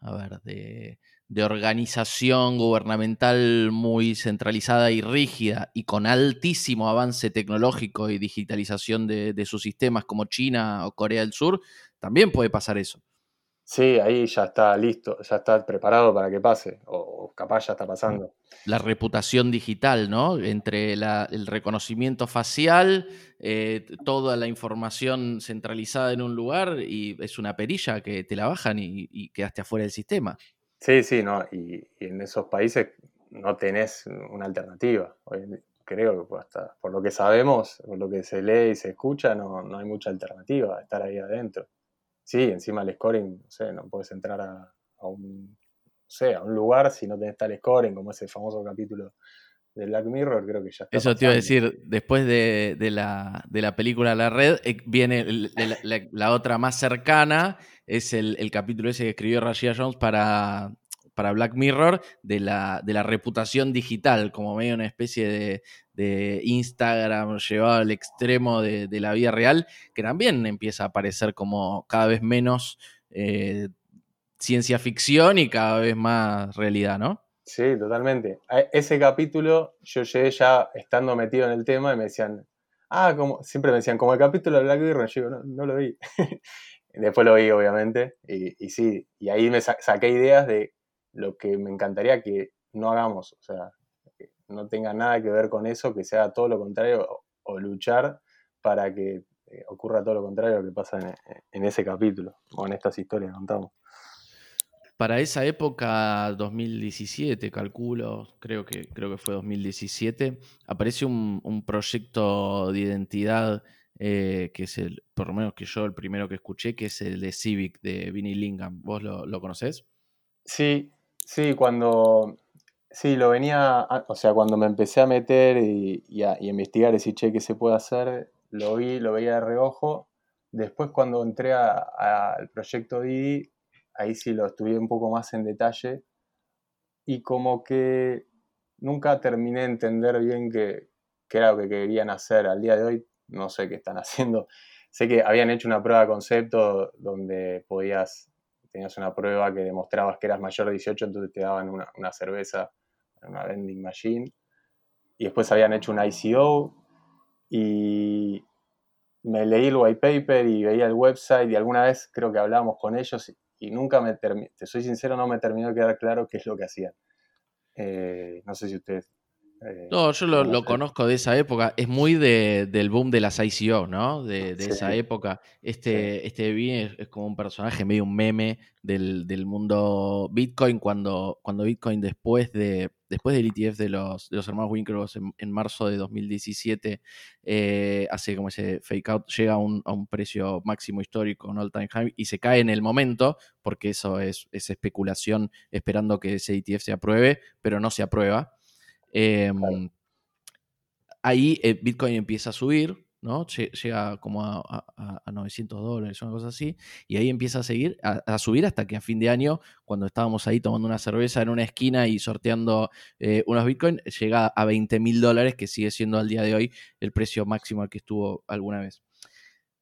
a ver, de, de organización gubernamental muy centralizada y rígida y con altísimo avance tecnológico y digitalización de, de sus sistemas como China o Corea del Sur, también puede pasar eso. Sí, ahí ya está listo, ya está preparado para que pase, o, o capaz ya está pasando. la reputación digital, ¿no? Entre la- el reconocimiento facial, eh, toda la información centralizada en un lugar y es una perilla que te la bajan y, y quedaste afuera del sistema. Sí, sí, no, y, y en esos países no tenés una alternativa. Creo que hasta por lo que sabemos, por lo que se lee y se escucha, no, no hay mucha alternativa a estar ahí adentro. Sí, encima el scoring, no sé, no puedes entrar a, a un, no sé, a un lugar si no tenés tal scoring, como ese famoso capítulo de Black Mirror, creo que ya está. Eso te iba a pasando. decir, después de, de la, de la película La Red, eh, viene el- la, la- la otra más cercana, es el, el capítulo ese que escribió Rashida Jones para, para Black Mirror, de la, de la reputación digital, como medio una especie de, de Instagram llevado al extremo de, la vida real, que también empieza a aparecer como cada vez menos eh, ciencia ficción y cada vez más realidad, ¿no? Sí, totalmente. Ese capítulo yo llegué ya estando metido en el tema y me decían, ah, como, siempre me decían, como el capítulo de Black Mirror, yo digo, no, lo vi. Después lo vi, obviamente, y, sí, y ahí me sa- saqué ideas de lo que me encantaría que no hagamos, o sea, que no tenga nada que ver con eso, que sea todo lo contrario, o, o luchar para que eh, ocurra todo lo contrario a lo que pasa en, en ese capítulo, o en estas historias que contamos. Para esa época, 2017, calculo, creo que, creo que fue 2017, aparece un, un proyecto de identidad eh, que es el, por lo menos que yo el primero que escuché, que es el de Civic de Vinnie Lingham. ¿Vos lo, lo conocés? Sí, sí, cuando, sí, lo venía, o sea, cuando me empecé a meter y, y a, y investigar che, ¿qué se puede hacer? Lo vi, lo veía de reojo. Después cuando entré al proyecto Didi, ahí sí lo estudié un poco más en detalle y como que nunca terminé de entender bien qué, qué era lo que querían hacer. Al día de hoy no sé qué están haciendo. Sé que habían hecho una prueba de concepto donde podías, tenías una prueba que demostrabas que eras mayor de 18, entonces te daban una, una cerveza en una vending machine. Y después habían hecho un ICO y me leí el white paper y veía el website y alguna vez creo que hablábamos con ellos y, y nunca me terminó, te soy sincero, no me terminó de quedar claro qué es lo que hacían. Eh, no sé si ustedes... eh, No, yo lo, conozco de esa época. Es muy de- del boom de las ICO, ¿no? De, de Sí. esa época. Este, este Vinnie es, es como un personaje medio un meme del, del mundo Bitcoin cuando, cuando Bitcoin después de después del ETF de los, de los hermanos Winklevoss en, en marzo de 2017 eh, hace como ese fake out, llega a un, a un precio máximo histórico, un all time high, y se cae en el momento, porque eso es, es especulación esperando que ese ETF se apruebe, pero no se aprueba. Claro. Ahí eh, Bitcoin empieza a subir, ¿no? Lle- Llega como a, a- a 900 dólares, una cosa así, y ahí empieza a seguir, a, a subir hasta que a fin de año, cuando estábamos ahí tomando una cerveza en una esquina y sorteando eh, unos Bitcoin, llega a 20 mil dólares, que sigue siendo al día de hoy el precio máximo al que estuvo alguna vez.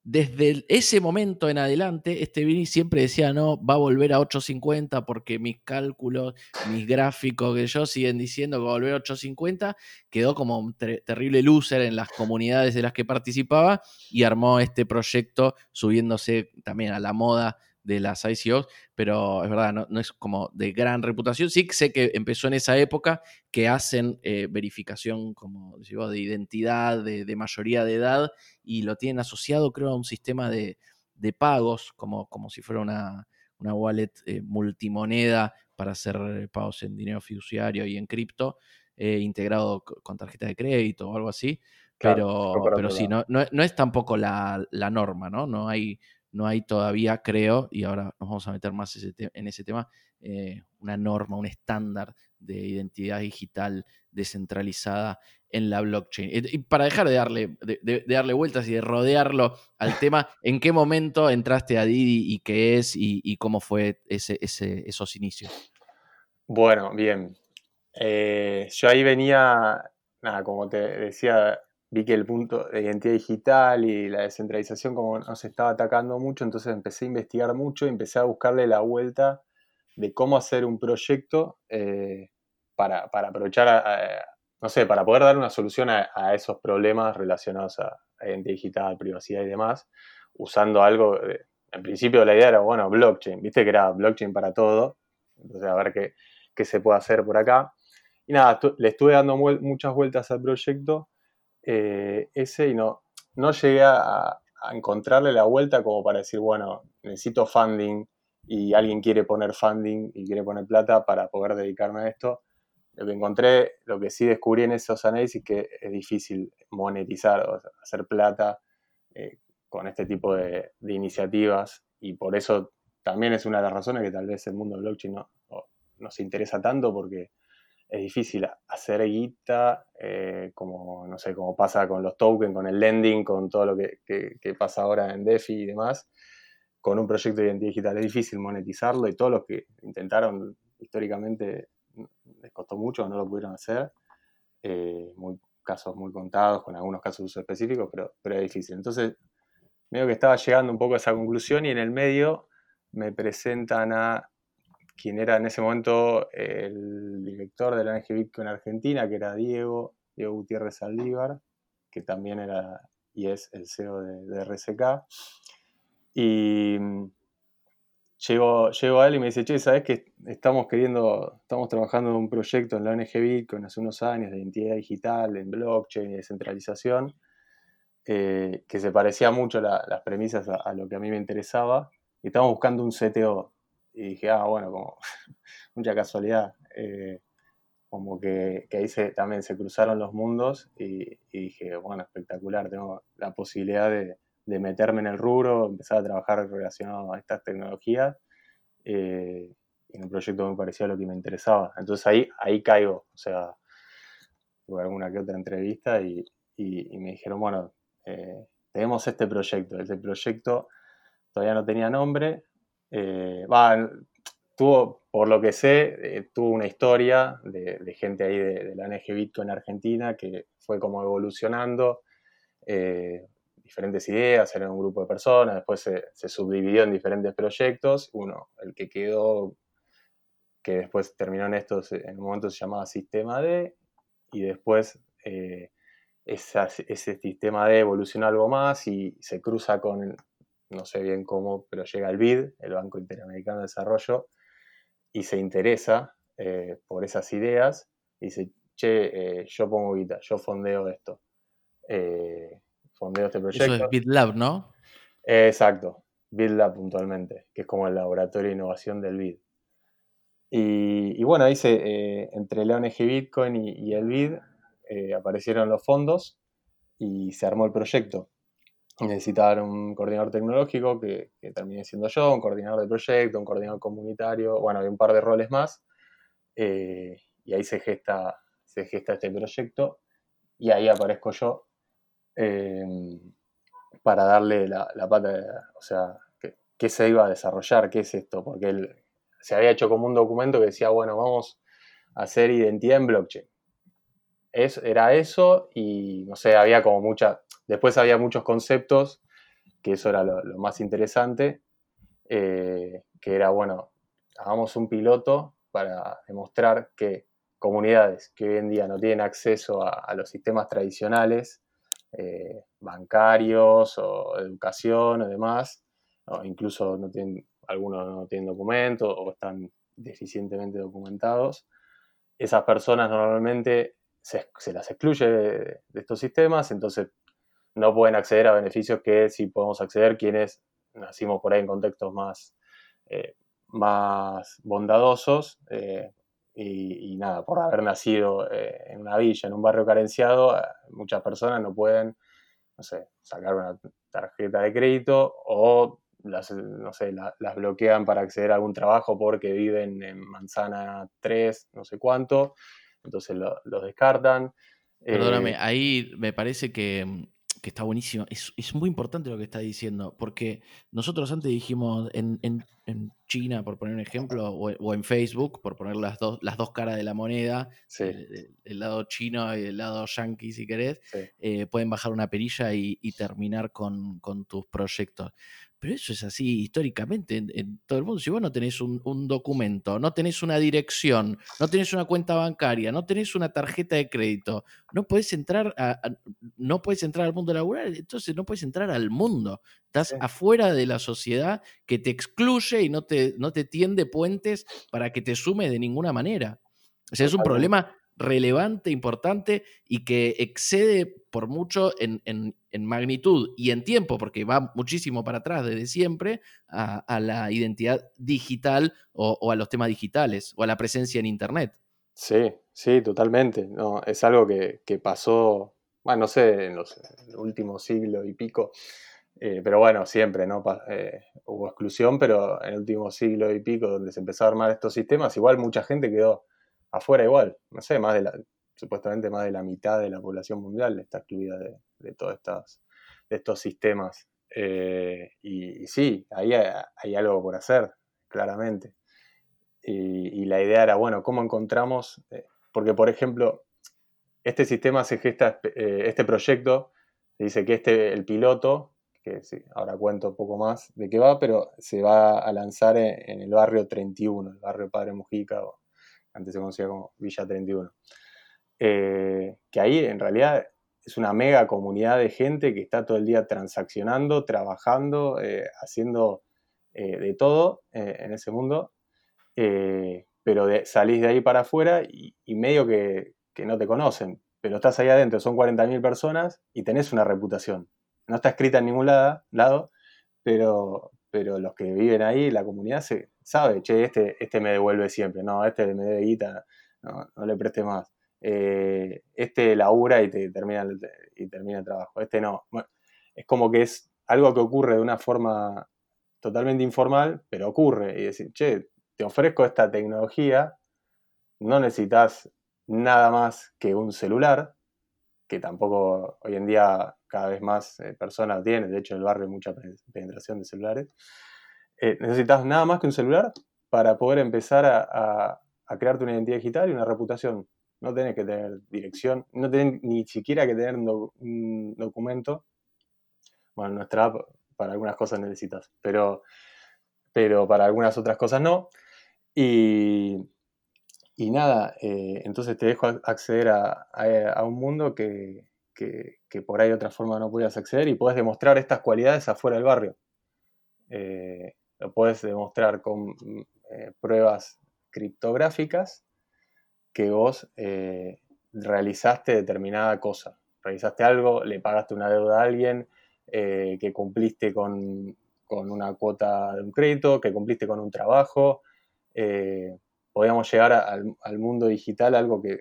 Desde ese momento en adelante, este Vini siempre decía, no, va a volver a 850 porque mis cálculos, mis gráficos que yo siguen diciendo que va a volver a 850, quedó como un ter- terrible loser en las comunidades de las que participaba y armó este proyecto subiéndose también a la moda de las ICOs, pero es verdad, no, no es como de gran reputación. Sí sé que empezó en esa época que hacen eh, verificación como digo, de identidad, de, de mayoría de edad, y lo tienen asociado, creo, a un sistema de, de pagos, como, como si fuera una, una wallet eh, multimoneda para hacer pagos en dinero fiduciario y en cripto, eh, integrado co- con tarjeta de crédito o algo así. Claro, Pero, pero sí, no, no, no es tampoco la, la norma, ¿no? No hay, no hay todavía, creo, y ahora nos vamos a meter más en ese tema, eh, una norma, un estándar de identidad digital descentralizada en la blockchain. Y y para dejar de darle, de, darle vueltas y de rodearlo al tema, ¿en qué momento entraste a Didi y qué es y, cómo fue ese- esos inicios? Bueno, bien. Eh, yo ahí venía, nada, como te decía, vi que el punto de identidad digital y la descentralización como nos estaba atacando mucho, entonces empecé a investigar mucho y empecé a buscarle la vuelta de cómo hacer un proyecto eh, para, aprovechar, no sé, para poder dar una solución a, esos problemas relacionados a, identidad digital, privacidad y demás, usando algo, en principio la idea era, bueno, blockchain, viste que era blockchain para todo, entonces a ver qué, qué se puede hacer por acá. Y nada, le estuve dando muchas vueltas al proyecto eh, ese y no, no llegué a, encontrarle la vuelta como para decir, bueno, necesito funding y alguien quiere poner funding y quiere poner plata para poder dedicarme a esto. Lo que encontré, lo que sí descubrí en esos análisis que es difícil monetizar o hacer plata eh, con este tipo de, iniciativas y por eso también es una de las razones que tal vez el mundo blockchain no, interesa tanto porque es difícil hacer guita, eh, como, no sé, como pasa con los tokens, con el lending, con todo lo que, pasa ahora en DeFi y demás, con un proyecto de identidad digital. Es difícil monetizarlo y todos los que intentaron históricamente les costó mucho, no lo pudieron hacer. Eh, casos muy contados, con algunos casos específicos, pero, pero es difícil. Entonces, medio que estaba llegando un poco a esa conclusión y en el medio me presentan a quien era en ese momento el director de la ONG Bitcoin Argentina, que era Diego, Diego Gutiérrez Aldívar, que también era y es el CEO de, RSK. Y mm, llego, a él y me dice, che, ¿sabes que estamos queriendo, estamos trabajando en un proyecto en la ONG Bitcoin hace unos años de identidad digital, en blockchain y descentralización, eh, que se parecía mucho las premisas a, a, lo que a mí me interesaba, estamos buscando un CTO y dije, ah, bueno, como mucha casualidad. Eh, como que, ahí también se cruzaron los mundos y, dije, bueno, espectacular, tengo la posibilidad de, meterme en el rubro, empezar a trabajar relacionado a estas tecnologías. Eh, y en un proyecto me parecía lo que me interesaba. Entonces ahí, ahí caigo, o sea, tuve alguna que otra entrevista y, me dijeron, bueno, eh, tenemos este proyecto. Este proyecto todavía no tenía nombre, eh, tuvo, por lo que sé, eh, tuvo una historia de, gente ahí de, la NG Bitcoin en Argentina que fue como evolucionando, eh, diferentes ideas, era un grupo de personas, después se, subdividió en diferentes proyectos, uno, el que quedó, que después terminó en estos, en un momento se llamaba Sistema D, y después ese sistema D evolucionó algo más y se cruza con no sé bien cómo, pero llega el BID, el Banco Interamericano de Desarrollo, y se interesa eh, por esas ideas y dice, che, eh, yo pongo guita, yo fondeo esto. Eh, fondeo este proyecto. Eso es BitLab, ¿no? exacto, BitLab puntualmente, que es como el laboratorio de innovación del BID. Y, bueno, dice, entre la ONG Bitcoin y, y el BID aparecieron los fondos y se armó el proyecto necesitaban un coordinador tecnológico, que, terminé siendo yo, un coordinador de proyecto, un coordinador comunitario, bueno, hay un par de roles más. Eh, y ahí se gesta, se gesta este proyecto y ahí aparezco yo em, para darle la, pata, o sea, qué se iba a desarrollar, qué es esto, porque él se había hecho como un documento que decía, bueno, vamos a hacer identidad en blockchain. Es, era eso y, no sé, había como mucha, Después había muchos conceptos, que eso era lo, más interesante, eh, que era, bueno, hagamos un piloto para demostrar que comunidades que hoy en día no tienen acceso a, los sistemas tradicionales, eh, bancarios o educación o demás, incluso no tienen, algunos no tienen documentos o están deficientemente documentados, esas personas normalmente se, las excluye de, estos sistemas, entonces no pueden acceder a beneficios que sí podemos acceder quienes nacimos por ahí en contextos más, eh, más bondadosos eh, y, nada, por haber nacido eh, en una villa, en un barrio carenciado, muchas personas no pueden, no sé, sacar una tarjeta de crédito o las, no sé, las bloquean para acceder a algún trabajo porque viven en manzana 3, no sé cuánto, entonces los descartan. Perdóname, ahí me parece que que está buenísimo. Es, es, muy importante lo que está diciendo, porque nosotros antes dijimos en, en, en China, por poner un ejemplo, o, o, en Facebook, por poner las dos, las dos caras de la moneda, sí. el, el, lado chino y el lado yankee, si querés, Sí. eh, pueden bajar una perilla y, y terminar con, con tus proyectos. Pero eso es así históricamente en, en, todo el mundo. Si vos no tenés un, un, documento, no tenés una dirección, no tenés una cuenta bancaria, no tenés una tarjeta de crédito, no podés entrar a, a no puedes entrar al mundo laboral, entonces no puedes entrar al mundo. Estás sí. afuera de la sociedad que te excluye y no te, no te tiende puentes para que te sume de ninguna manera. O sea, es un problema relevante, importante y que excede por mucho en, en, magnitud y en tiempo, porque va muchísimo para atrás desde siempre, a, la identidad digital o, a los temas digitales o a la presencia en Internet. Sí, sí, totalmente. No, es algo que, que pasó, bueno, no sé, en los, en el último siglo y pico, eh, pero bueno, siempre, ¿no? Eh, hubo exclusión, pero en el último siglo y pico, donde se empezó a armar estos sistemas, igual mucha gente quedó afuera igual, no sé, más de la, supuestamente más de la mitad de la población mundial está excluida de, de todos de estos sistemas. Eh, y, sí, ahí hay, algo por hacer, claramente. Y, la idea era, bueno, ¿cómo encontramos? Eh, porque, por ejemplo, este sistema se gesta, eh, este proyecto, dice que este, el piloto, que sí, ahora cuento un poco más de qué va, pero se va a lanzar en, el barrio 31, el barrio Padre Mujica, antes se conocía como Villa 31. Eh, que ahí en realidad es una mega comunidad de gente que está todo el día transaccionando, trabajando, eh, haciendo eh, de todo en ese mundo, pero de, salís de ahí para afuera y, y medio que, que, no te conocen, pero estás ahí adentro, son 40.000 personas y tenés una reputación. No está escrita en ningún lado, lado pero, pero los que viven ahí, la comunidad, se sabe, che, este, este me devuelve siempre, no, este me debe guita, no, no le preste más. Eh, este labura y te termina y termina el trabajo, este no. Es como que es algo que ocurre de una forma totalmente informal, pero ocurre. Y decir, che, te ofrezco esta tecnología, no necesitas nada más que un celular, que tampoco hoy en día cada vez más eh, personas tienen, de hecho en el barrio hay mucha penetración de celulares. Eh, necesitas nada más que un celular para poder empezar a, a, a, crearte una identidad digital y una reputación. No tenés que tener dirección, no tenés ni siquiera que tener un, doc un documento. Bueno, nuestra app para algunas cosas necesitas, pero, pero para algunas otras cosas no. Y, y nada, eh, entonces te dejo acceder a, a, un mundo que, que, por ahí de otra forma no podías acceder y puedes demostrar estas cualidades afuera del barrio. Eh, lo puedes demostrar con eh, pruebas criptográficas que vos eh, realizaste determinada cosa. Realizaste algo, le pagaste una deuda a alguien, eh, que cumpliste con, con, una cuota de un crédito, que cumpliste con un trabajo. Podíamos llegar al, mundo digital, algo que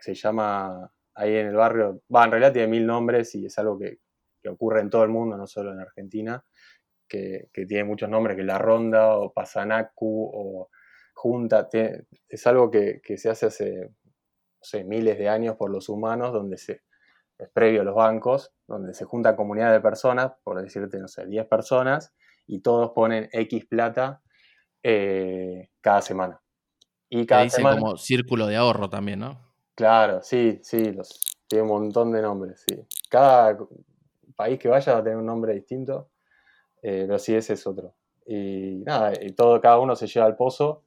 se llama ahí en el barrio, va, en realidad tiene mil nombres y es algo que, que ocurre en todo el mundo, no solo en Argentina, que, que, tiene muchos nombres, que la ronda o pasanacu o junta, tiene, es algo que, que, se hace hace no sé, miles de años por los humanos, donde se, es previo a los bancos, donde se juntan comunidades de personas, por decirte, no sé, 10 personas, y todos ponen X plata eh, cada semana. Y cada dice semana, como círculo de ahorro también, ¿no? Claro, sí, sí, los, tiene un montón de nombres, sí. Cada país que vaya va a tener un nombre distinto, eh, sí, ese es otro. Y nada, y todo, cada uno se lleva al pozo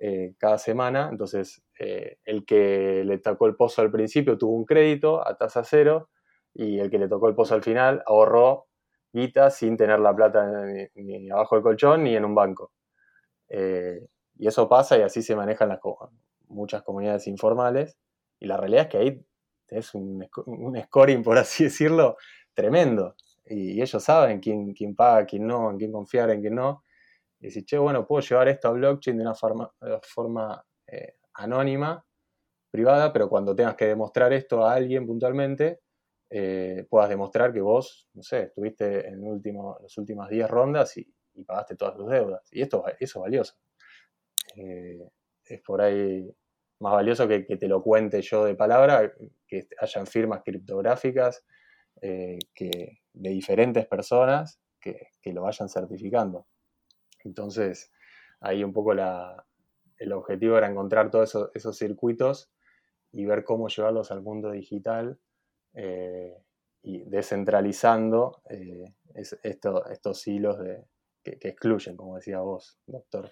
eh, cada semana, entonces eh, el que le tocó el pozo al principio tuvo un crédito a tasa cero y el que le tocó el pozo al final ahorró guita sin tener la plata ni, ni abajo del colchón ni en un banco. Eh, y eso pasa y así se manejan las muchas comunidades informales y la realidad es que ahí es un, un scoring, por así decirlo, tremendo. Y, ellos saben quién, quién paga, quién no, en quién confiar, en quién no y decís, che, bueno, puedo llevar esto a blockchain de una forma, forma eh, anónima, privada, pero cuando tengas que demostrar esto a alguien puntualmente, eh, puedas demostrar que vos, no sé, estuviste en último, las últimas 10 rondas y, pagaste todas tus deudas. Y esto eso es valioso. Eh, es por ahí más valioso que, que, te lo cuente yo de palabra, que hayan firmas criptográficas, que, de diferentes personas que, lo vayan certificando. Entonces, ahí un poco el objetivo era encontrar todos esos, circuitos y ver cómo llevarlos al mundo digital eh, y descentralizando eh, estos hilos de, que, excluyen, como decía vos, doctor.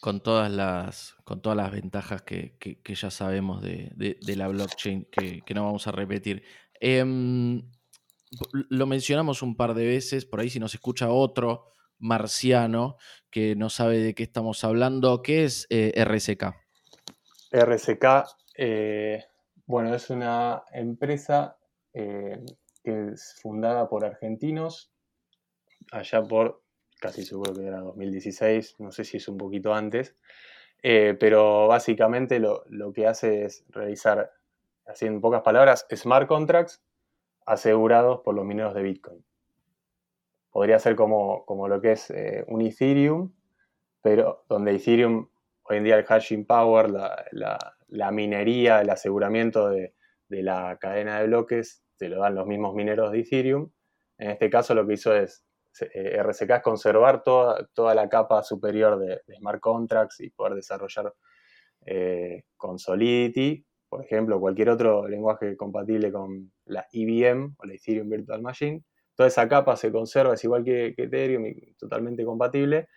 Con todas las, con todas las ventajas que, ya sabemos de, la blockchain, que, no vamos a repetir. Em, lo mencionamos un par de veces, por ahí si nos escucha otro marciano que no sabe de qué estamos hablando, ¿qué es eh, RSK? RSK, eh, bueno, es una empresa eh, que es fundada por argentinos, allá por, casi seguro que era 2016, no sé si es un poquito antes, pero básicamente lo, lo que hace es realizar, así en pocas palabras, smart contracts asegurados por los mineros de Bitcoin. Podría ser como, como lo que es eh, un Ethereum, pero donde Ethereum, hoy en día el hashing power, la, minería, el aseguramiento de, la cadena de bloques, te lo dan los mismos mineros de Ethereum. En este caso lo que hizo es, eh, RSK es conservar toda, toda la capa superior de, smart contracts y poder desarrollar eh, con Solidity por ejemplo, cualquier otro lenguaje compatible con la EVM o la Ethereum Virtual Machine. Toda esa capa se conserva, es igual que, Ethereum y totalmente compatible,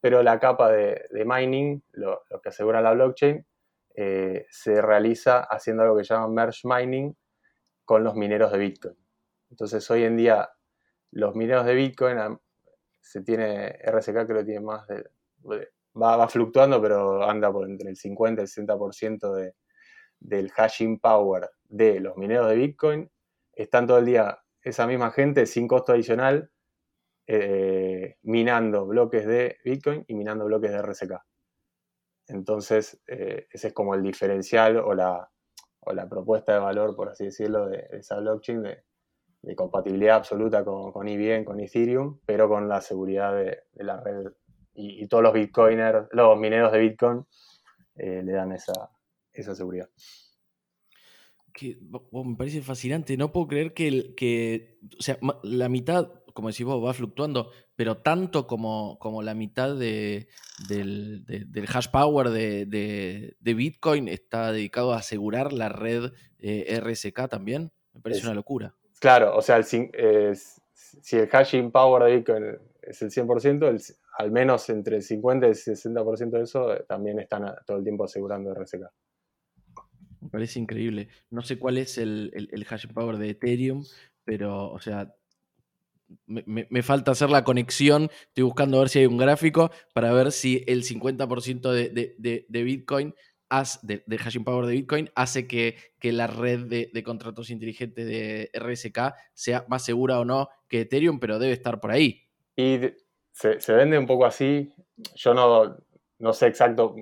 pero la capa de, mining, lo, que asegura la blockchain, eh, se realiza haciendo algo que llaman merge mining con los mineros de Bitcoin. Entonces, hoy en día, los mineros de Bitcoin, se tiene, RSK que tiene más de, va, va fluctuando, pero anda por entre el 50 y el 60% de, del hashing power de los mineros de Bitcoin, están todo el día esa misma gente sin costo adicional eh, minando bloques de Bitcoin y minando bloques de RSK. Entonces, eh, ese es como el diferencial o la, la, propuesta de valor, por así decirlo, de, esa blockchain de, compatibilidad absoluta con, con con Ethereum, pero con la seguridad de, la red. Y, todos los bitcoiners, los mineros de Bitcoin eh, le dan esa, esa seguridad. Que, me parece fascinante. No puedo creer que, que, o sea, la mitad, como decís vos, va fluctuando, pero tanto como, como la mitad de, del, hash power de, Bitcoin está dedicado a asegurar la red eh, RSK también. Me parece una locura. Claro, o sea, el, si el hashing power de Bitcoin es el 100%, al menos entre el 50 y el 60% de eso eh, también están todo el tiempo asegurando RSK. Me parece increíble. No sé cuál es el, el, hash power de Ethereum, pero, o sea, me, falta hacer la conexión. Estoy buscando ver si hay un gráfico para ver si el 50% de, de, Bitcoin, de, del hashing power de Bitcoin, hace que, que la red de, contratos inteligentes de RSK sea más segura o no que Ethereum, pero debe estar por ahí. Y se, se vende un poco así. Yo no, no sé exacto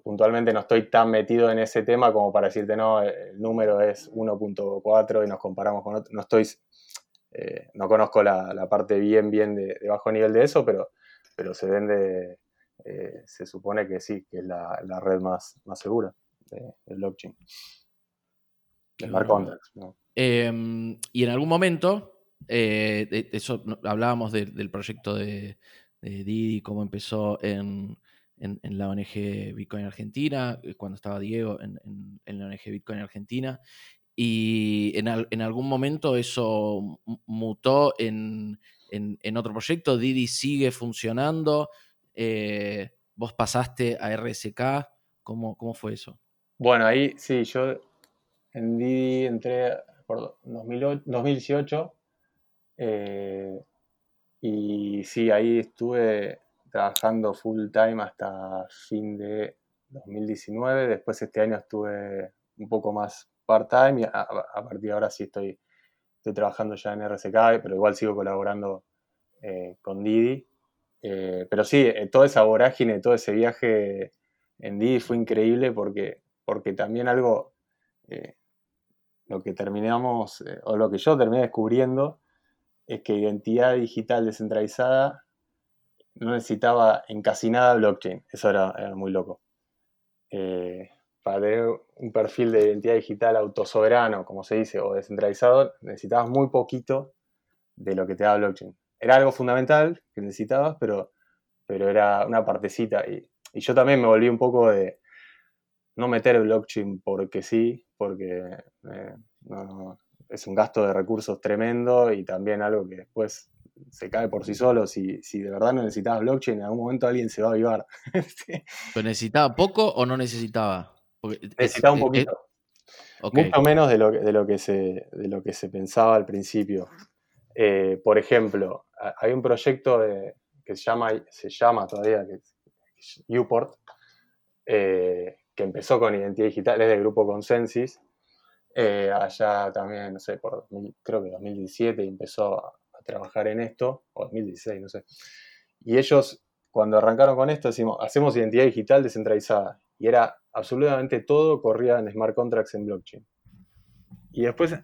puntualmente no estoy tan metido en ese tema como para decirte, no, el número es 1.4 y nos comparamos con otro. No estoy, eh, no conozco la, parte bien, bien de, bajo nivel de eso, pero, pero se vende, eh, se supone que sí, que es la, red más, más segura del blockchain. El smart contracts. Em, y en algún momento, eh, eso hablábamos del proyecto de, de Didi, cómo empezó en en, la ONG Bitcoin Argentina, eh, cuando estaba Diego en, la ONG Bitcoin Argentina. Y en, algún momento eso mutó en, otro proyecto. Didi sigue funcionando. Eh, vos pasaste a RSK. ¿Cómo, ¿Cómo, fue eso? Bueno, ahí sí, yo en Didi entré por 2018. Eh, y sí, ahí estuve trabajando full time hasta fin de 2019. Después este año estuve un poco más part-time y a, partir de ahora sí estoy, estoy trabajando ya en RSK, pero igual sigo colaborando eh, con Didi. Eh, pero sí, eh, toda esa vorágine, todo ese viaje en Didi fue increíble porque, porque también algo, lo que terminamos, o lo que yo terminé descubriendo, es que identidad digital descentralizada no necesitaba en casi nada blockchain. Eso era, muy loco. Eh, para tener un perfil de identidad digital autosoberano, como se dice, o descentralizado, necesitabas muy poquito de lo que te da blockchain. Era algo fundamental que necesitabas, pero, pero era una partecita. Y, y yo también me volví un poco de no meter blockchain porque sí, porque eh, es un gasto de recursos tremendo y también algo que después se cae por sí solo. Si, si de verdad no necesitabas blockchain, en algún momento alguien se va a avivar. ¿Pero necesitaba poco o no necesitaba? necesitaba un poquito. Mucho menos de lo, de, lo que se, de lo que se pensaba al principio. Eh, por ejemplo, hay un proyecto que se llama, se llama todavía que Uport, eh, que empezó con identidad digital, es del grupo Consensus, eh, allá también, no sé, por creo que 2017 empezó a, trabajar en esto, o 2016, no sé. Y ellos, cuando arrancaron con esto, decimos, hacemos identidad digital descentralizada. Y era absolutamente todo corría en smart contracts en blockchain. Y después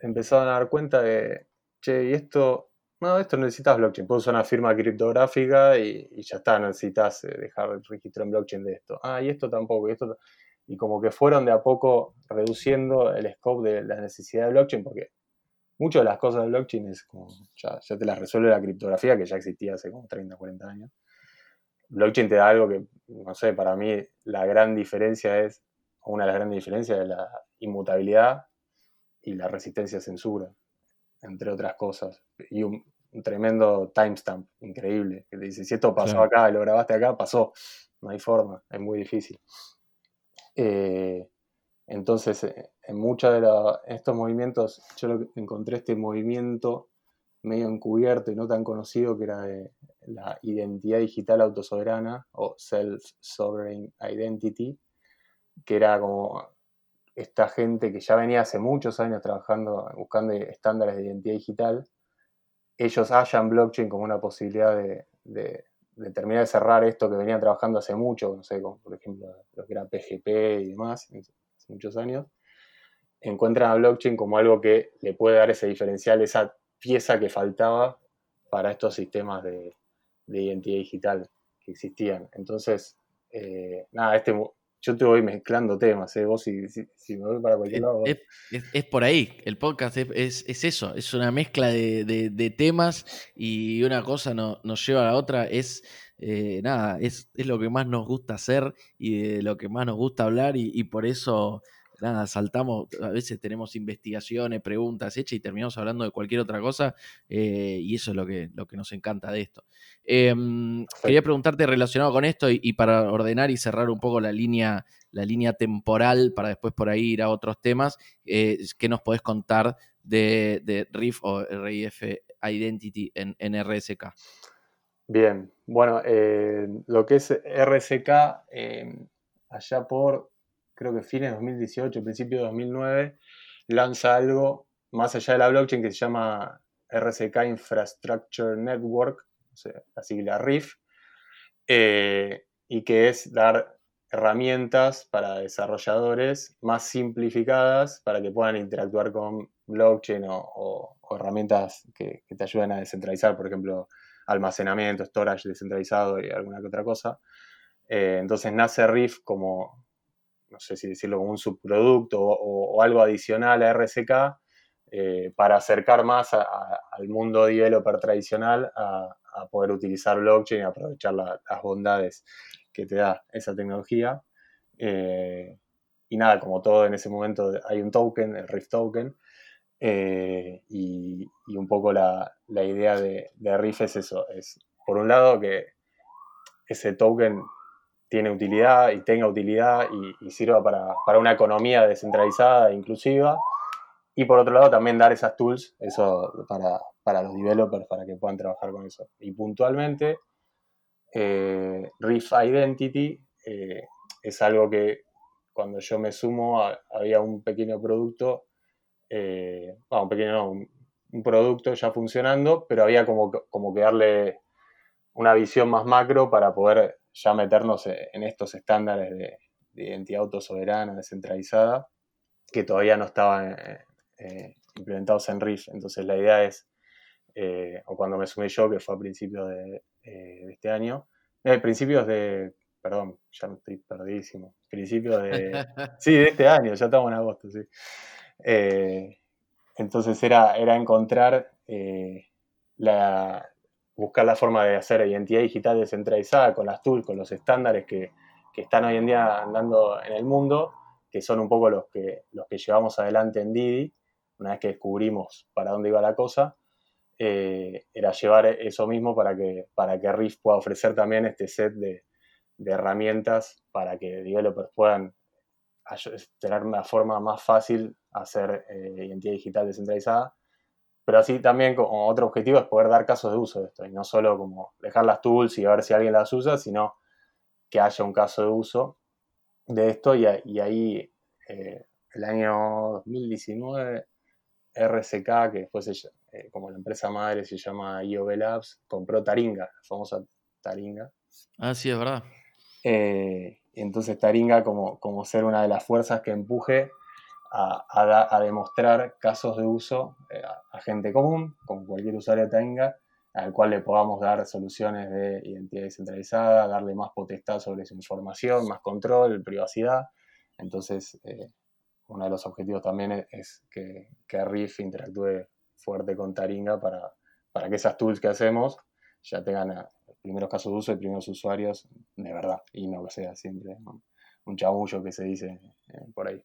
empezaron a dar cuenta de, che, y esto, no, esto necesitas blockchain, puedes usar una firma criptográfica y, ya está, necesitas eh, dejar el registro en blockchain de esto. Ah, y esto tampoco, y esto y como que fueron de a poco reduciendo el scope de la necesidad de blockchain, porque muchas de las cosas de blockchain es como, ya, te las resuelve la criptografía, que ya existía hace como 30, 40 años. Blockchain te da algo que, no sé, para mí la gran diferencia es, una de las grandes diferencias es la inmutabilidad y la resistencia a censura, entre otras cosas. Y un, tremendo timestamp increíble, que te dice, si esto pasó acá y lo grabaste acá, pasó. No hay forma, es muy difícil. Eh, entonces, eh, en muchos de estos movimientos, yo encontré este movimiento medio encubierto y no tan conocido que era de la identidad digital autosoberana o Self-Sovereign Identity, que era como esta gente que ya venía hace muchos años trabajando, buscando estándares de identidad digital, ellos hallan blockchain como una posibilidad de, terminar de cerrar esto que venían trabajando hace mucho, no sé, por ejemplo lo que era PGP y demás, muchos años, encuentran a blockchain como algo que le puede dar ese diferencial, esa pieza que faltaba para estos sistemas de, identidad digital que existían. Entonces, eh, nada, este, yo te voy mezclando temas, ¿eh? vos si, si, me voy para cualquier lado. Es, por ahí, el podcast es, eso, es una mezcla de, temas y una cosa nos lleva a la otra, es eh, nada, es, lo que más nos gusta hacer y de lo que más nos gusta hablar y por eso nada, saltamos, a veces tenemos investigaciones, preguntas hechas y terminamos hablando de cualquier otra cosa eh, y eso es lo que, lo que nos encanta de esto. Em, quería preguntarte relacionado con esto y, para ordenar y cerrar un poco la línea, la línea temporal para después por ahí ir a otros temas, eh, ¿qué nos podés contar de, de RIF o RIF Identity en, en RSK? Bien, bueno, eh, lo que es RSK, allá por creo que fines de 2018, principio de 2009, lanza algo más allá de la blockchain que se llama RSK Infrastructure Network, o sea, la sigla RIF, eh, y que es dar herramientas para desarrolladores más simplificadas para que puedan interactuar con blockchain o, herramientas que, te ayuden a descentralizar, por ejemplo, almacenamiento, storage descentralizado y alguna que otra cosa. Eh, entonces nace RIF como, no sé si decirlo como un subproducto o, algo adicional a RSK eh, para acercar más al mundo developer tradicional a, poder utilizar blockchain y aprovechar las bondades que te da esa tecnología. Eh, y nada, como todo en ese momento hay un token, el RIF token, eh, y, un poco la, idea de, de RIF es eso, es por un lado que ese token tiene utilidad y tenga utilidad y, sirva para, una economía descentralizada e inclusiva. Y por otro lado, también dar esas tools eso para, los developers para que puedan trabajar con eso. Y puntualmente, eh, Riff Identity eh, es algo que cuando yo me sumo había un pequeño producto, eh, un pequeño un, producto ya funcionando, pero había como, como que darle una visión más macro para poder ya meternos e, en estos estándares de, identidad autosoberana, descentralizada, que todavía no estaban eh, eh, implementados en RIF. Entonces la idea es, eh, o cuando me sumé yo, que fue a principios de, este año, principios de perdón, ya me estoy perdidísimo. Principio de. sí, de este año, ya estamos en agosto, sí. Eh, entonces era, era encontrar eh, la, buscar la forma de hacer identidad digital descentralizada con las tools, con los estándares que, que, están hoy en día andando en el mundo, que son un poco los que, los que llevamos adelante en Didi, una vez que descubrimos para dónde iba la cosa, eh, era llevar eso mismo para que, para que Riff pueda ofrecer también este set de, de herramientas para que developers puedan tener una forma más fácil hacer eh, identidad digital descentralizada. Pero así también como otro objetivo es poder dar casos de uso de esto y no solo como dejar las tools y ver si alguien las usa, sino que haya un caso de uso de esto y, y ahí el año 2019 RSK, que después eh, como la empresa madre se llama IOB Labs, compró Taringa, la famosa Taringa. Ah, sí, es verdad. Eh, entonces Taringa como, como ser una de las fuerzas que empuje a, demostrar casos de uso eh, a, gente común, como cualquier usuario Taringa, al cual le podamos dar soluciones de identidad descentralizada, darle más potestad sobre su información, más control, privacidad. Entonces, uno de los objetivos también es, que, que, Riff interactúe fuerte con Taringa para, para que esas tools que hacemos ya tengan eh, primeros casos de uso y primeros usuarios de verdad y no que sea siempre un chabullo que se dice eh, por ahí.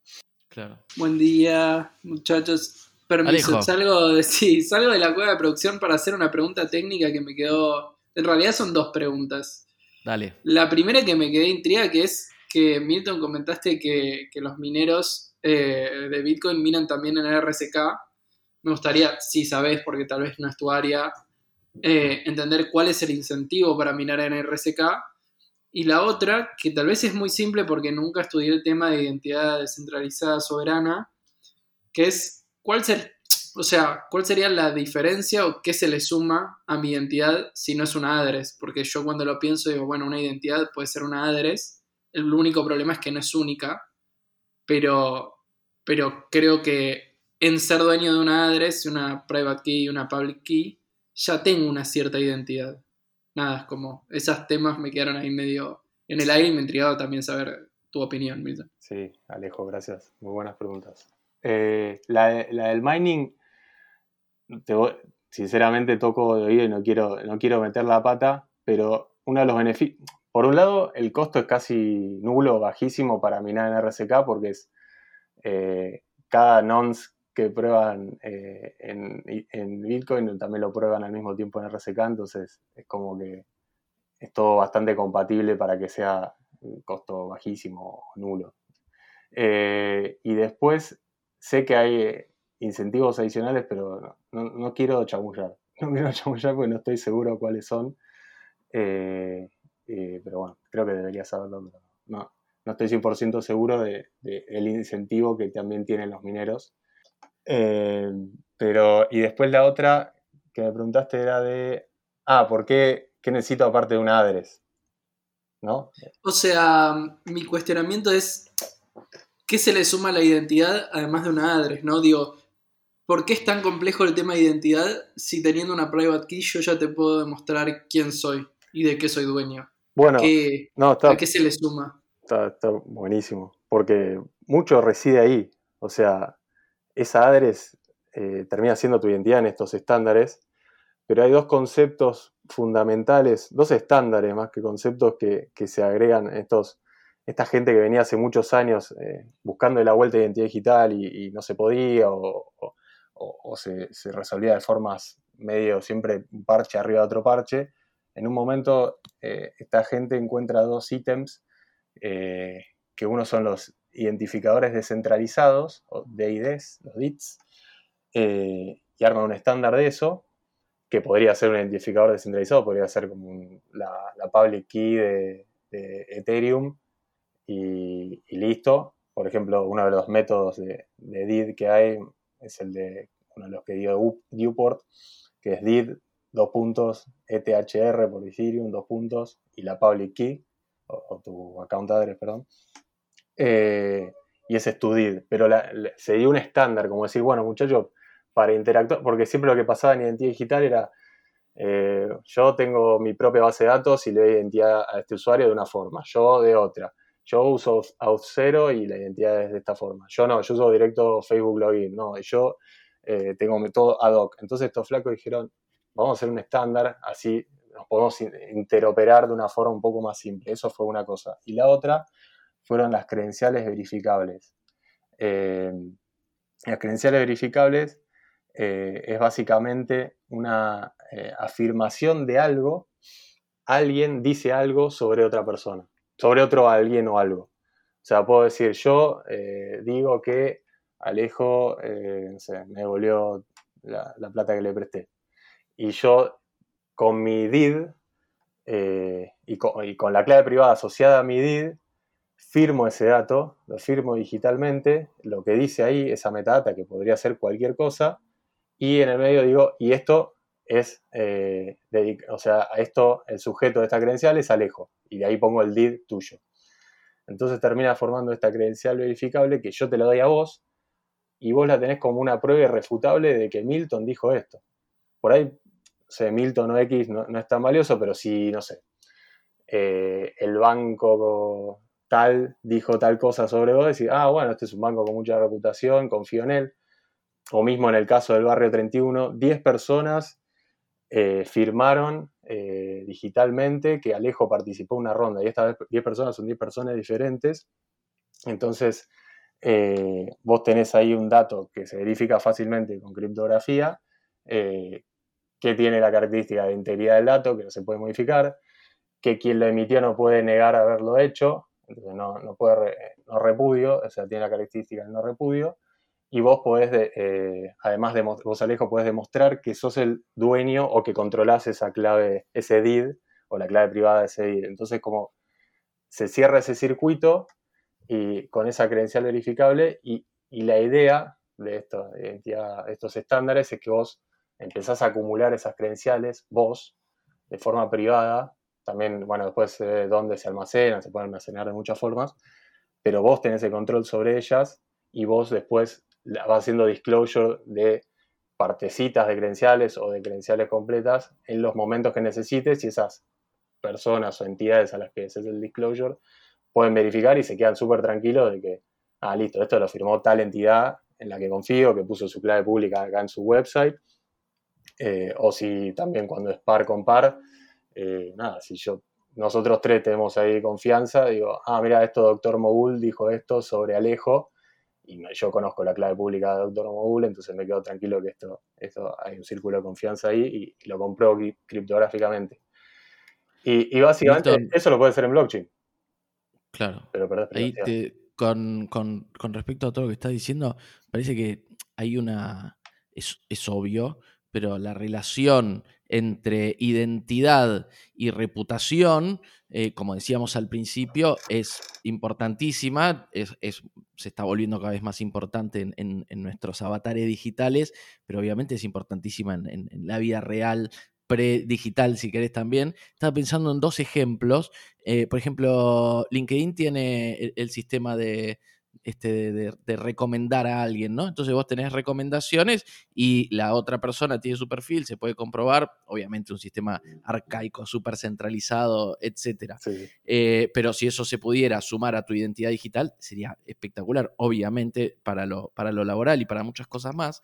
Claro. Buen día, muchachos. Permiso, salgo de, sí, salgo de la cueva de producción para hacer una pregunta técnica que me quedó. En realidad son dos preguntas. Dale. La primera que me quedé intriga que es que Milton comentaste que, que los mineros eh, de Bitcoin minan también en RSK. Me gustaría, si sabes, porque tal vez no es tu área, eh, entender cuál es el incentivo para minar en RSK. Y la otra, que tal vez es muy simple porque nunca estudié el tema de identidad descentralizada soberana, que es cuál ser, o sea, cuál sería la diferencia o qué se le suma a mi identidad si no es una address. Porque yo cuando lo pienso digo, bueno, una identidad puede ser una address. El único problema es que no es única. Pero pero creo que en ser dueño de una address, una private key y una public key, ya tengo una cierta identidad. Nada, es como esos temas me quedaron ahí medio en el aire y me intrigaba también saber tu opinión, Milton. Sí, Alejo, gracias. Muy buenas preguntas. Eh, la, del mining, sinceramente toco de oído y no quiero, no quiero meter la pata, pero uno de los beneficios, por un lado, el costo es casi nulo, bajísimo para minar en RSK porque es eh, cada nonce que prueban eh, en, Bitcoin también lo prueban al mismo tiempo en RSK, entonces es como que es todo bastante compatible para que sea costo bajísimo o nulo. Eh, y después sé que hay incentivos adicionales, pero no, quiero chamullar. No quiero chamullar porque no estoy seguro cuáles son. pero bueno, creo que debería saberlo, pero no, no estoy 100% seguro del de, incentivo que también tienen los mineros. Eh, pero, y después la otra que me preguntaste era de, ah, ¿por qué, qué necesito aparte de una address? ¿No? O sea, mi cuestionamiento es, ¿qué se le suma a la identidad además de una address? ¿no? Digo, ¿por qué es tan complejo el tema de identidad si teniendo una private key yo ya te puedo demostrar quién soy y de qué soy dueño? Bueno, no, ¿a qué se le suma? Está, buenísimo, porque mucho reside ahí. O sea, esa address eh, termina siendo tu identidad en estos estándares, pero hay dos conceptos fundamentales, dos estándares más que conceptos que, se agregan estos, esta gente que venía hace muchos años eh, buscando la vuelta de identidad digital y, no se podía o, se, resolvía de formas medio siempre un parche arriba de otro parche. En un momento eh, esta gente encuentra dos ítems que uno son los identificadores descentralizados, o DIDs, los DITs, eh, y arma un estándar de eso, que podría ser un identificador descentralizado, podría ser como la, public key de, Ethereum y, listo. Por ejemplo, uno de los métodos de, DID que hay es el de uno de los que dio Newport, que es DID, dos puntos, ETHR por Ethereum, dos puntos, y la public key o, tu account address, perdón, eh, y es tu DID. Pero se dio un estándar, como decir, bueno, muchachos, para interactuar, porque siempre lo que pasaba en identidad digital era, eh, yo tengo mi propia base de datos y le doy identidad a este usuario de una forma, yo de otra. Yo uso Auth0 y la identidad es de esta forma. Yo no, yo uso directo Facebook Login, no, yo eh, tengo todo ad hoc. Entonces estos flacos dijeron, vamos a hacer un estándar, así nos podemos interoperar de una forma un poco más simple. Eso fue una cosa. Y la otra fueron las credenciales verificables. Eh, las credenciales verificables eh, es básicamente una eh, afirmación de algo, alguien dice algo sobre otra persona, sobre otro alguien o algo. O sea, puedo decir, yo digo que Alejo, me devolvió la, plata que le presté. Y yo, con mi DID y con, la clave privada asociada a mi DID, firmo ese dato, lo firmo digitalmente, lo que dice ahí, esa metadata que podría ser cualquier cosa, y en el medio digo, y esto es, eh, o sea, a esto el sujeto de esta credencial es Alejo, y de ahí pongo el DID tuyo. Entonces termina formando esta credencial verificable que yo te la doy a vos, y vos la tenés como una prueba irrefutable de que Milton dijo esto. Por ahí, o sea, Milton o X no, es tan valioso, pero si, no sé, eh, el banco tal dijo tal cosa sobre vos, decir, ah, bueno, este es un banco con mucha reputación, confío en él. O mismo en el caso del barrio 31, 10 personas eh, firmaron eh, digitalmente que Alejo participó en una ronda y estas 10 personas son 10 personas diferentes. Entonces, eh, vos tenés ahí un dato que se verifica fácilmente con criptografía, que tiene la característica de integridad del dato, que no se puede modificar, que quien lo emitió no puede negar haberlo hecho, no, no, puede, no repudio, o sea, tiene la característica del no repudio, y vos podés, eh, además de vos Alejo, podés demostrar que sos el dueño o que controlás esa clave, ese DID, o la clave privada de ese DID. Entonces, como se cierra ese circuito y con esa credencial verificable, y, la idea de, esto, de estos estándares es que vos empezás a acumular esas credenciales, vos, de forma privada, también, bueno, después ve dónde se almacenan, se pueden almacenar de muchas formas, pero vos tenés el control sobre ellas y vos después vas haciendo disclosure de partecitas de credenciales o de credenciales completas en los momentos que necesites y esas personas o entidades a las que haces el disclosure pueden verificar y se quedan súper tranquilos de que, ah, listo, esto lo firmó tal entidad en la que confío, que puso su clave pública acá en su website, eh, o si también cuando es par con par, eh, nada, si yo, nosotros tres tenemos ahí confianza, digo, ah, mira, esto doctor Mogul dijo esto sobre Alejo, y yo conozco la clave pública de doctor Mogul, entonces me quedo tranquilo que esto, esto hay un círculo de confianza ahí y, lo compró criptográficamente. Y, básicamente eso lo puede hacer en blockchain. Claro. Pero ahí con, con, con, respecto a todo lo que estás diciendo, parece que hay una. Es, es obvio, pero la relación entre identidad y reputación, eh, como decíamos al principio, es importantísima, es, se está volviendo cada vez más importante en, nuestros avatares digitales, pero obviamente es importantísima en, la vida real, pre-digital, si querés también. Estaba pensando en dos ejemplos. Eh, por ejemplo, LinkedIn tiene el sistema de, este, de, recomendar a alguien, ¿no? Entonces vos tenés recomendaciones y la otra persona tiene su perfil, se puede comprobar, obviamente un sistema arcaico, súper centralizado, etcétera. Eh, pero si eso se pudiera sumar a tu identidad digital, sería espectacular, obviamente, para lo, para lo laboral y para muchas cosas más.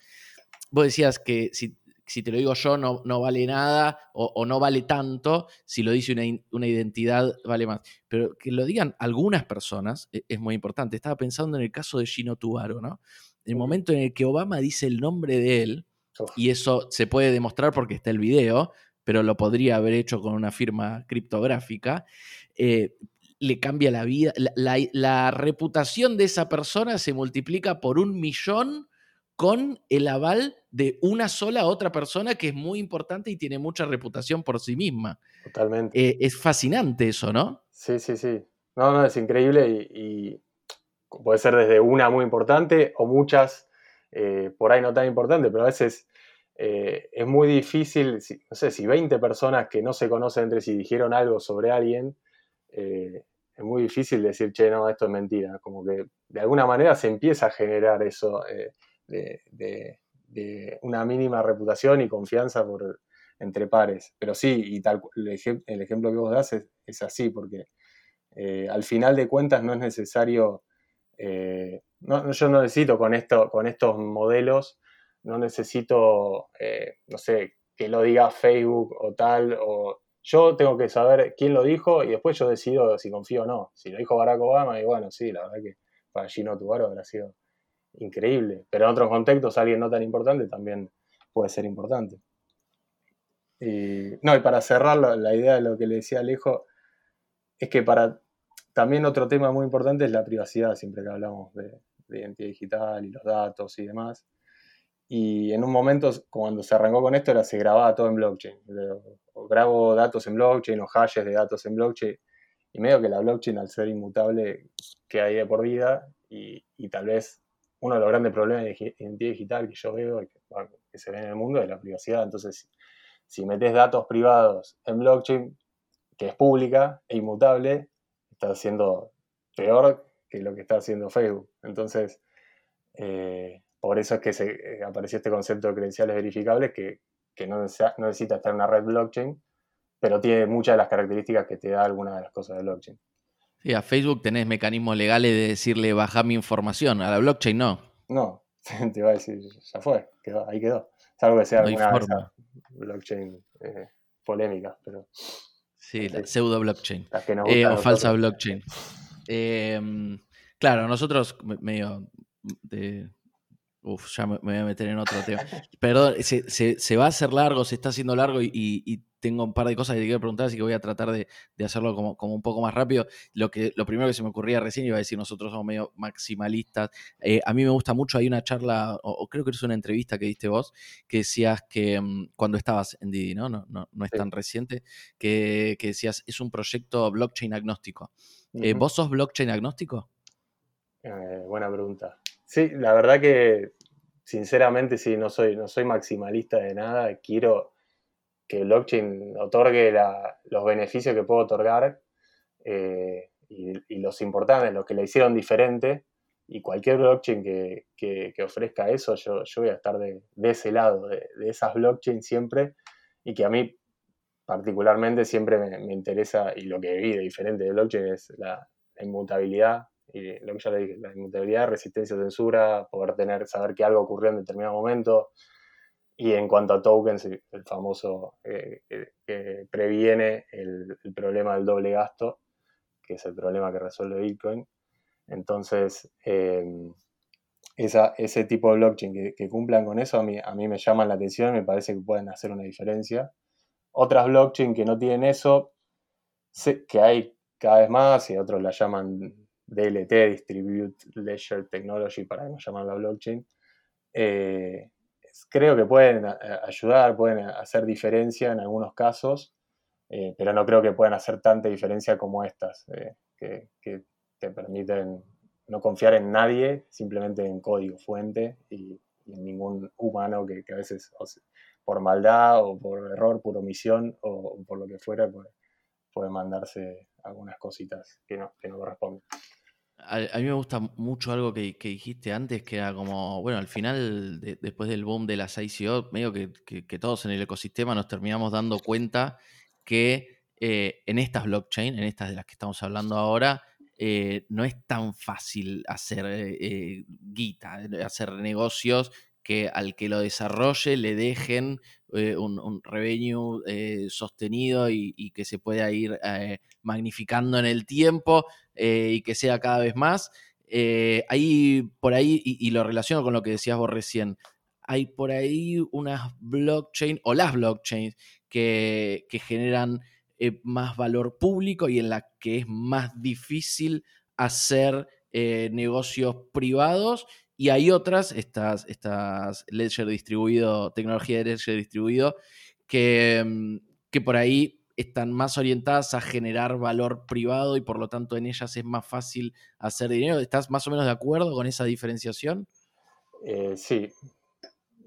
Vos decías que si si te lo digo yo, no, no vale nada o, no vale tanto, si lo dice una, identidad, vale más. Pero que lo digan algunas personas e, es, muy importante. Estaba pensando en el caso de Gino Tubaro, ¿no? El momento en el que Obama dice el nombre de él, y eso se puede demostrar porque está el video, pero lo podría haber hecho con una firma criptográfica, eh, le cambia la vida. la, reputación de esa persona se multiplica por un millón con el aval de una sola otra persona que es muy importante y tiene mucha reputación por sí misma. Totalmente. Eh, es fascinante eso, ¿no? Sí, sí, sí. No, no, es increíble y, puede ser desde una muy importante o muchas eh, por ahí no tan importantes, pero a veces eh, es muy difícil, no sé, si 20 personas que no se conocen entre sí dijeron algo sobre alguien, es muy difícil decir, che, no, esto es mentira. Como que de alguna manera se empieza a generar eso de, una mínima reputación y confianza por entre pares. Pero sí, y tal, el, el ejemplo que vos das es, así, porque eh, al final de cuentas no es necesario, eh, no, yo no necesito con, esto, con estos modelos, no necesito, eh, no sé, que lo diga Facebook o tal, o yo tengo que saber quién lo dijo y después yo decido si confío o no. Si lo dijo Barack Obama, y bueno, sí, la verdad que para Gino Tubaro habrá sido increíble. Pero en otros contextos, alguien no tan importante también puede ser importante. Y, no, y para cerrar la, idea de lo que le decía Alejo, es que para también otro tema muy importante es la privacidad, siempre que hablamos de, identidad digital y los datos y demás. Y en un momento, cuando se arrancó con esto, era, se grababa todo en blockchain. O grabo datos en blockchain o hashes de datos en blockchain. Y medio que la blockchain, al ser inmutable, que hay de por vida. Y, y tal vez uno de los grandes problemas de identidad digital que yo veo, que, que se ve en el mundo, es la privacidad. Entonces, si metes datos privados en blockchain, que es pública e inmutable, está haciendo peor que lo que está haciendo Facebook. Entonces, eh, por eso es que se, eh, apareció este concepto de credenciales verificables que, no, necesita estar en una red blockchain, pero tiene muchas de las características que te da alguna de las cosas de blockchain. Sí, a Facebook tenés mecanismos legales de decirle baja mi información, a la blockchain no. No, te va a decir, ya fue, ahí quedó. Salvo que sea alguna blockchain eh, polémica, pero. Sí, la pseudo blockchain. Eh, o falsa blockchain. Em, claro, nosotros medio de, Uf, ya me, voy a meter en otro tema. Perdón, se, va a hacer largo, se está haciendo largo y, tengo un par de cosas que te quiero preguntar, así que voy a tratar de, hacerlo como, un poco más rápido. Lo, que, lo primero que se me ocurría recién, iba a decir, nosotros somos medio maximalistas. Eh, a mí me gusta mucho, hay una charla, o, creo que es una entrevista que diste vos, que decías que mm, cuando estabas en Didi, ¿no? No, no, no es tan reciente, que, decías, es un proyecto blockchain agnóstico. Eh, ¿Vos sos blockchain agnóstico? Eh, buena pregunta. Sí, la verdad que sinceramente sí, no soy, no soy maximalista de nada. Quiero que blockchain otorgue los beneficios que puedo otorgar eh, y, los importantes, los que le hicieron diferente. Y cualquier blockchain que, ofrezca eso, yo, yo, voy a estar de, ese lado, de, esas blockchains siempre. Y que a mí particularmente siempre me, interesa, y lo que vi de diferente de blockchain es la inmutabilidad, y lo que ya le dije, la inmutabilidad, resistencia a censura, poder tener, saber que algo ocurrió en determinado momento. Y en cuanto a tokens, el famoso eh, que, previene el, problema del doble gasto, que es el problema que resuelve Bitcoin. Entonces, em, ese tipo de blockchain que, cumplan con eso a mí, a mí me llaman la atención, me parece que pueden hacer una diferencia. Otras blockchain que no tienen eso, que hay cada vez más y otros la llaman DLT, Distribute Ledger Technology, para no llamarla blockchain, eh, creo que pueden eh, ayudar, pueden hacer diferencia en algunos casos, eh, pero no creo que puedan hacer tanta diferencia como estas, que, te permiten no confiar en nadie, simplemente en código fuente y, en ningún humano que, a veces por maldad o por error, por omisión o, por lo que fuera puede, mandarse algunas cositas que no, que no corresponden. A, mí me gusta mucho algo que, dijiste antes, que era como, bueno, al final, después del boom de las ICO, medio que, todos en el ecosistema nos terminamos dando cuenta que eh, en estas blockchain, en estas de las que estamos hablando ahora, eh, no es tan fácil hacer eh, guita, hacer negocios que al que lo desarrolle le dejen un, revenue sostenido y, que se pueda ir magnificando en el tiempo eh, y que sea cada vez más. Eh, ahí, por ahí, y, lo relaciono con lo que decías vos recién, hay por ahí unas blockchain o las blockchains que, generan eh, más valor público y en la que es más difícil hacer negocios privados. Y hay otras, estas, estas ledger distribuido, tecnología de ledger distribuido, que, mm, que por ahí están más orientadas a generar valor privado y por lo tanto en ellas es más fácil hacer dinero. ¿Estás más o menos de acuerdo con esa diferenciación? Eh, sí.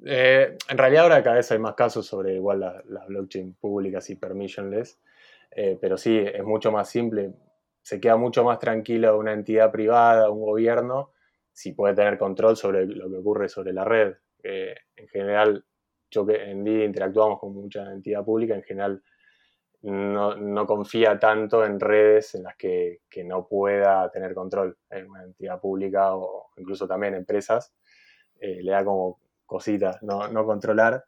Eh, en realidad ahora cada vez hay más casos sobre igual las blockchain públicas y permissionless, eh, pero sí, es mucho más simple. Se queda mucho más tranquilo una entidad privada, un gobierno, si puede tener control sobre lo que ocurre sobre la red. en general, yo que en Didi interactuamos con mucha entidad pública, en general no, confía tanto en redes en las que, no pueda tener control en una entidad pública o incluso también empresas. Eh, le da como cositas no, no controlar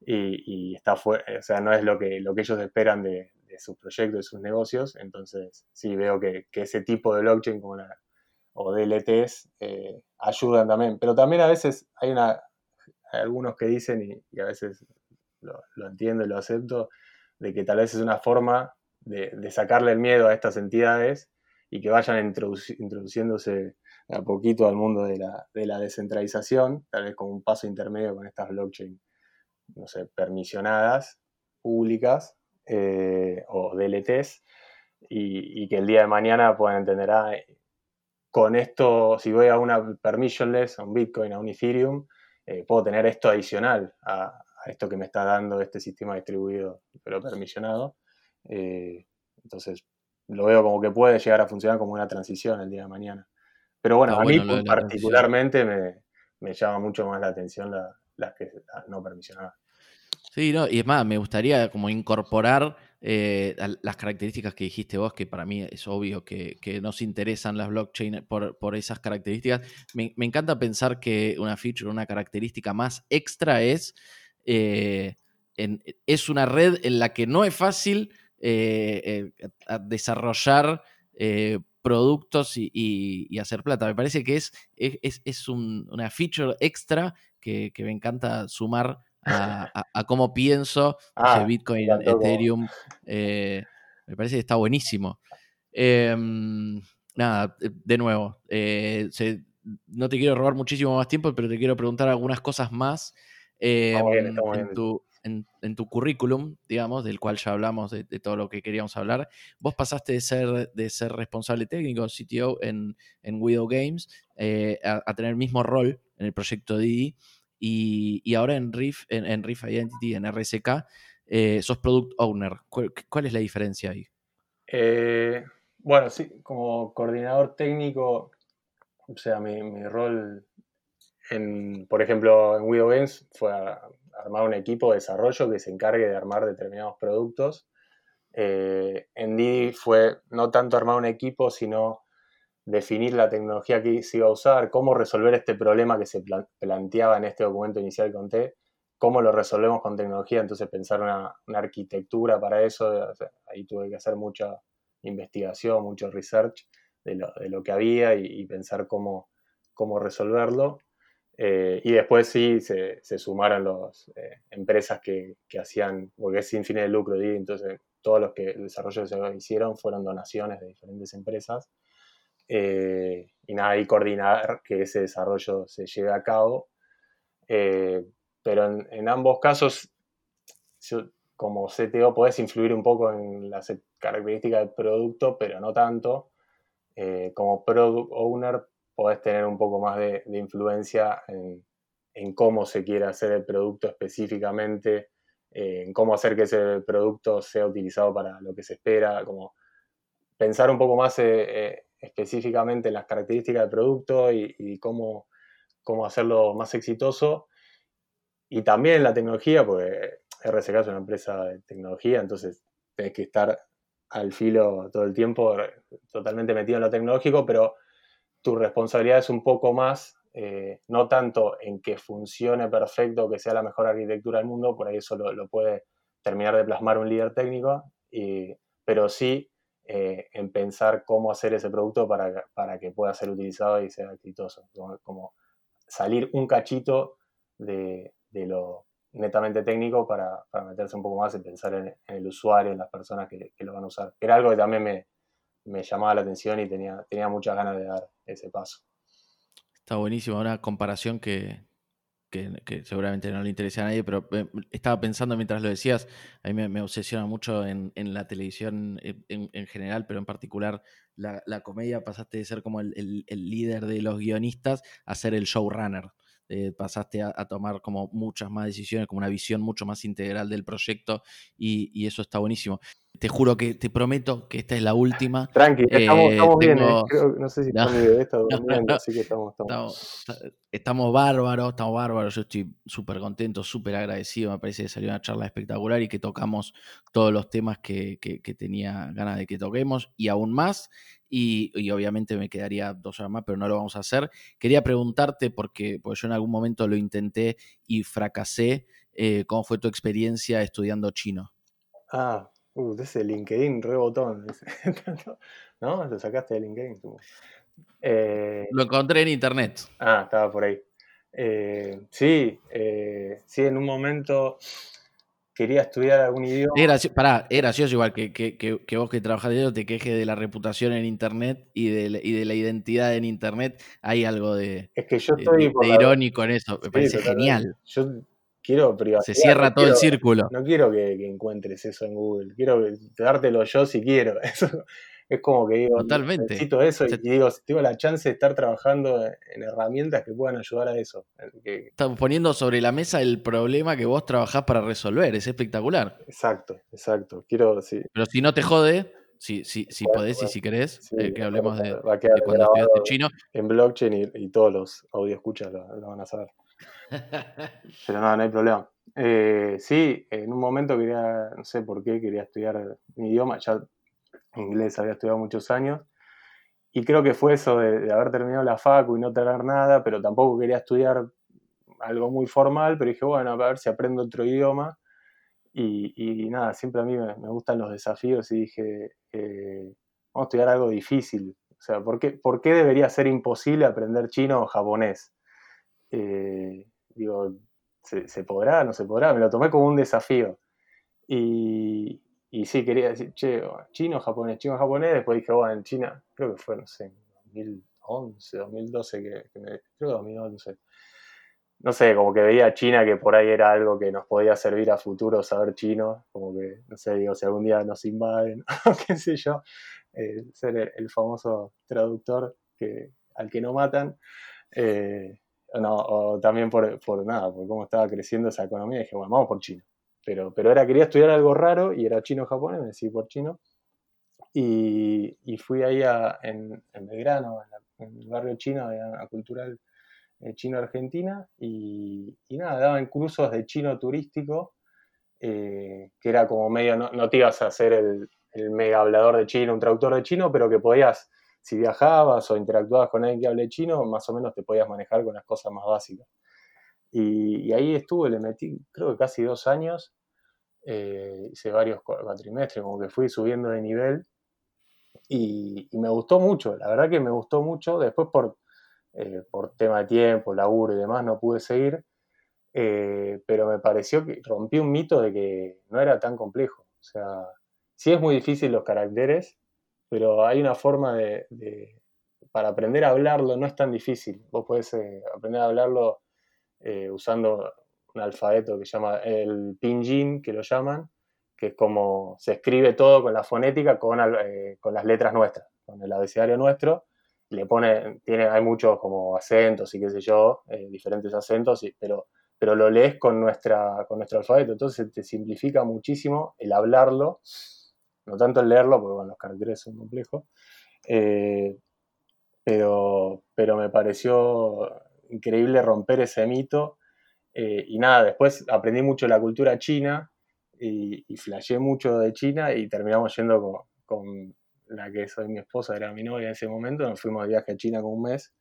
y, está fuera, o sea, no es lo que, lo que ellos esperan de, sus proyectos, de sus negocios. Entonces, sí veo que, ese tipo de blockchain como la, o DLTs eh, ayudan también. Pero también a veces hay, una, algunos que dicen, y, a veces lo, entiendo y lo acepto, de que tal vez es una forma de, sacarle el miedo a estas entidades y que vayan introduciéndose a poquito al mundo de la, de la descentralización, tal vez como un paso intermedio con estas blockchain no sé, permisionadas, públicas eh, o DLTs, y, que el día de mañana puedan entender, ah, con esto, si voy a una permissionless, a un Bitcoin, a un Ethereum, eh, puedo tener esto adicional a, esto que me está dando este sistema distribuido, pero permisionado. Eh, entonces, lo veo como que puede llegar a funcionar como una transición el día de mañana. Pero bueno, a mí particularmente me, me, llama mucho más la atención las que no permisionadas. Sí, no, y es más, me gustaría como incorporar eh, las características que dijiste vos, que para mí es obvio que, nos interesan las blockchain por, esas características. Me, encanta pensar que una feature, una característica más extra es, eh, es una red en la que no es fácil eh, desarrollar productos y, hacer plata. Me parece que es, es, una feature extra que me encanta sumar a, cómo pienso ah, Bitcoin, Ethereum. Eh, me parece que está buenísimo. Em, nada, eh, de nuevo, eh, no te quiero robar muchísimo más tiempo, pero te quiero preguntar algunas cosas más. Em, en, tu, en, tu, currículum, digamos, del cual ya hablamos de, todo lo que queríamos hablar, vos pasaste de ser, de ser responsable técnico, CTO en, en Widow Games, a, a, tener el mismo rol en el proyecto Didi. Y, ahora en Riff, en, Riff Identity, en RSK, eh, sos Product Owner. ¿Cuál, es la diferencia ahí? Eh, bueno, sí, como coordinador técnico, o sea, mi, rol, en, por ejemplo, en Widow Games fue armar un equipo de desarrollo que se encargue de armar determinados productos. Eh, en Didi fue no tanto armar un equipo, sino definir la tecnología que se iba a usar, cómo resolver este problema que se planteaba en este documento inicial que conté, cómo lo resolvemos con tecnología, entonces pensar una, arquitectura para eso, ahí tuve que hacer mucha investigación, mucho research de lo, que había y, pensar cómo, resolverlo. Eh, y después sí se, sumaron las eh, empresas que, hacían, porque es sin fines de lucro, entonces todos los que el desarrollo se hicieron fueron donaciones de diferentes empresas. Eh, y nada, y coordinar que ese desarrollo se lleve a cabo. Eh, pero en, ambos casos, como CTO, puedes influir un poco en las características del producto, pero no tanto. Eh, como Product Owner, podés tener un poco más de, influencia en, cómo se quiere hacer el producto específicamente, en cómo hacer que ese producto sea utilizado para lo que se espera, como pensar un poco más específicamente las características del producto y, cómo, cómo, hacerlo más exitoso. Y también la tecnología, porque RSK es una empresa de tecnología, entonces tenés que estar al filo todo el tiempo, totalmente metido en lo tecnológico, pero tu responsabilidad es un poco más, eh, no tanto en que funcione perfecto, que sea la mejor arquitectura del mundo, por ahí eso lo, puede terminar de plasmar un líder técnico, y, pero sí eh, en pensar cómo hacer ese producto para, para, que pueda ser utilizado y sea exitoso. Como, salir un cachito de, de lo netamente técnico para, para, meterse un poco más y pensar en, el usuario, en las personas que, que, lo van a usar. Era algo que también me, me llamaba la atención y tenía, tenía muchas ganas de dar ese paso. Está buenísimo, una comparación que, que, seguramente no le interesa a nadie, pero eh, estaba pensando mientras lo decías, a mí me, obsesiona mucho en, la televisión eh, en, general, pero en particular la, comedia, pasaste de ser como el, líder de los guionistas a ser el showrunner. Eh, pasaste a, tomar como muchas más decisiones, como una visión mucho más integral del proyecto y, eso está buenísimo. Te juro que te prometo que esta es la última. Tranqui, estamos, Eh, estamos bien. eh. Creo- no sé si No, Tony bebé está durmiendo, no. así que estamos, estamos. Estamos, estamos bárbaros, estamos bárbaros. Yo estoy súper contento, súper agradecido. Me parece que salió una charla espectacular y que tocamos todos los temas que, que- que tenía ganas de que toquemos y aún más. Y, y obviamente me quedaría dos horas más, pero no lo vamos a hacer. Quería preguntarte, porque, porque yo en algún momento lo intenté y fracasé, eh, ¿cómo fue tu experiencia estudiando chino? Ah, uh, ese LinkedIn, rebotón. ¿No? Lo sacaste de LinkedIn. Eh, Lo encontré en internet. Ah, estaba por ahí. Eh, sí, eh, sí, en un momento quería estudiar algún idioma. Gracioso, pará, es gracioso igual que, que- que- que vos que trabajás de eso te quejes de la reputación en internet y de, la- y de la identidad en internet. Hay algo de, Es que yo estoy de- irónico en eso. Me Sí, parece totalmente. genial. Yo quiero privacidad. Se cierra no todo el círculo. No quiero que, que encuentres eso en Google. Quiero dártelo yo si quiero. Eso es como que digo, Totalmente. necesito eso y Se- digo, tengo la chance de estar trabajando en herramientas que puedan ayudar a eso. que- Estamos poniendo sobre la mesa el problema que vos trabajás para resolver. Es espectacular. exacto, exacto. Quiero, sí. Pero si no te jode, si, si, si Bueno, podés y si querés, Sí, eh, que hablemos de, quedar- va a quedar de cuando estudiaste chino. en blockchain y, y todos los audio escuchas lo, lo van a saber. Pero no, no hay problema. Eh, sí, en un momento quería, no sé por qué, quería estudiar mi idioma, ya inglés había estudiado muchos años, y creo que fue eso de, haber terminado la facu y no tener nada, pero tampoco quería estudiar algo muy formal, pero dije, bueno, a ver si aprendo otro idioma, y, nada, siempre a mí me, me gustan los desafíos y dije, eh, vamos a estudiar algo difícil, o sea, ¿por qué, por qué debería ser imposible aprender chino o japonés? Eh, digo, ¿se, podrá? ¿No se podrá? Me lo tomé como un desafío. Y, y sí, quería decir, che, chino, japonés, chino, japonés. Después dije, bueno, en China, creo que fue, no sé, en 2011, 2012, que, que me, creo que 2011. No sé, como que veía a China que por ahí era algo que nos podía servir a futuro saber chino, como que, no sé, digo, si algún día nos invaden, qué sé yo, eh, ser el, el famoso traductor que, al que no matan. Eh, no, o también por, por nada, por cómo estaba creciendo esa economía, dije, bueno, vamos por chino. Pero, pero era, quería estudiar algo raro y era chino-japonés, me decidí por chino. Y, y fui ahí a, en, en Belgrano, en, el barrio chino de la cultural eh, chino-argentina, y, y nada, daban cursos de chino turístico, eh, que era como medio, no, no te ibas a hacer el, el mega hablador de chino, un traductor de chino, pero que podías, si viajabas o interactuabas con alguien que hable chino, más o menos te podías manejar con las cosas más básicas. Y, y ahí estuve, le metí creo que casi dos años, eh, hice varios cua- cuatrimestres, como que fui subiendo de nivel y, y me gustó mucho, la verdad que me gustó mucho, después por, eh, por tema de tiempo, laburo y demás no pude seguir, eh, pero me pareció que rompí un mito de que no era tan complejo, o sea, sí es muy difícil los caracteres, pero hay una forma de, de- para aprender a hablarlo, no es tan difícil, vos podés eh, aprender a hablarlo eh, usando un alfabeto que se llama el pinyin, que lo llaman, que es como se escribe todo con la fonética, con, eh, con las letras nuestras, con el abecedario nuestro, le pone, tiene, hay muchos como acentos y qué sé yo, eh, diferentes acentos, pero, pero lo lees con, nuestra, con nuestro alfabeto, entonces te simplifica muchísimo el hablarlo, no tanto el leerlo, porque bueno, los caracteres son complejos, eh, pero, pero me pareció increíble romper ese mito. eh, y nada, después aprendí mucho la cultura china y, y mucho de China y terminamos yendo con, con la que soy mi esposa, era mi novia en ese momento, nos fuimos de viaje a China con un mes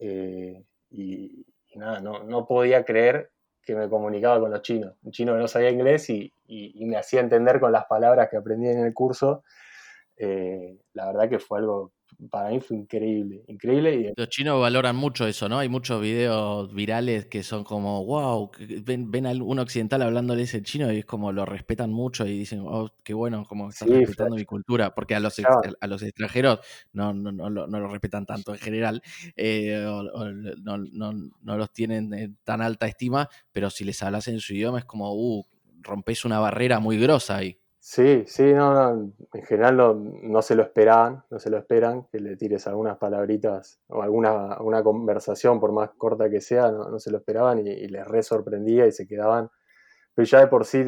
eh, y, y nada, no, no podía creer que me comunicaba con los chinos, un chino que no sabía inglés y, y- y me hacía entender con las palabras que aprendí en el curso. Eh, la verdad que fue algo, para mí fue increíble, increíble y Los chinos valoran mucho eso, ¿no? Hay muchos videos virales que son como, wow, ven, ven a un occidental hablándole en chino y es como lo respetan mucho y dicen, oh, qué bueno, como estás Sí, respetando flash. mi cultura, porque a los, Claro. a los extranjeros no, no, no, lo- no lo respetan tanto en general, eh, o- o no, no- no los tienen en tan alta estima, pero si les hablas en su idioma es como, uh, rompes una barrera muy grosa ahí. Sí, sí, no, no, en general no, no se lo esperaban, no se lo esperan, que le tires algunas palabritas o alguna, alguna conversación, por más corta que sea, no, no se lo esperaban y, y les re sorprendía y se quedaban. Pero ya de por sí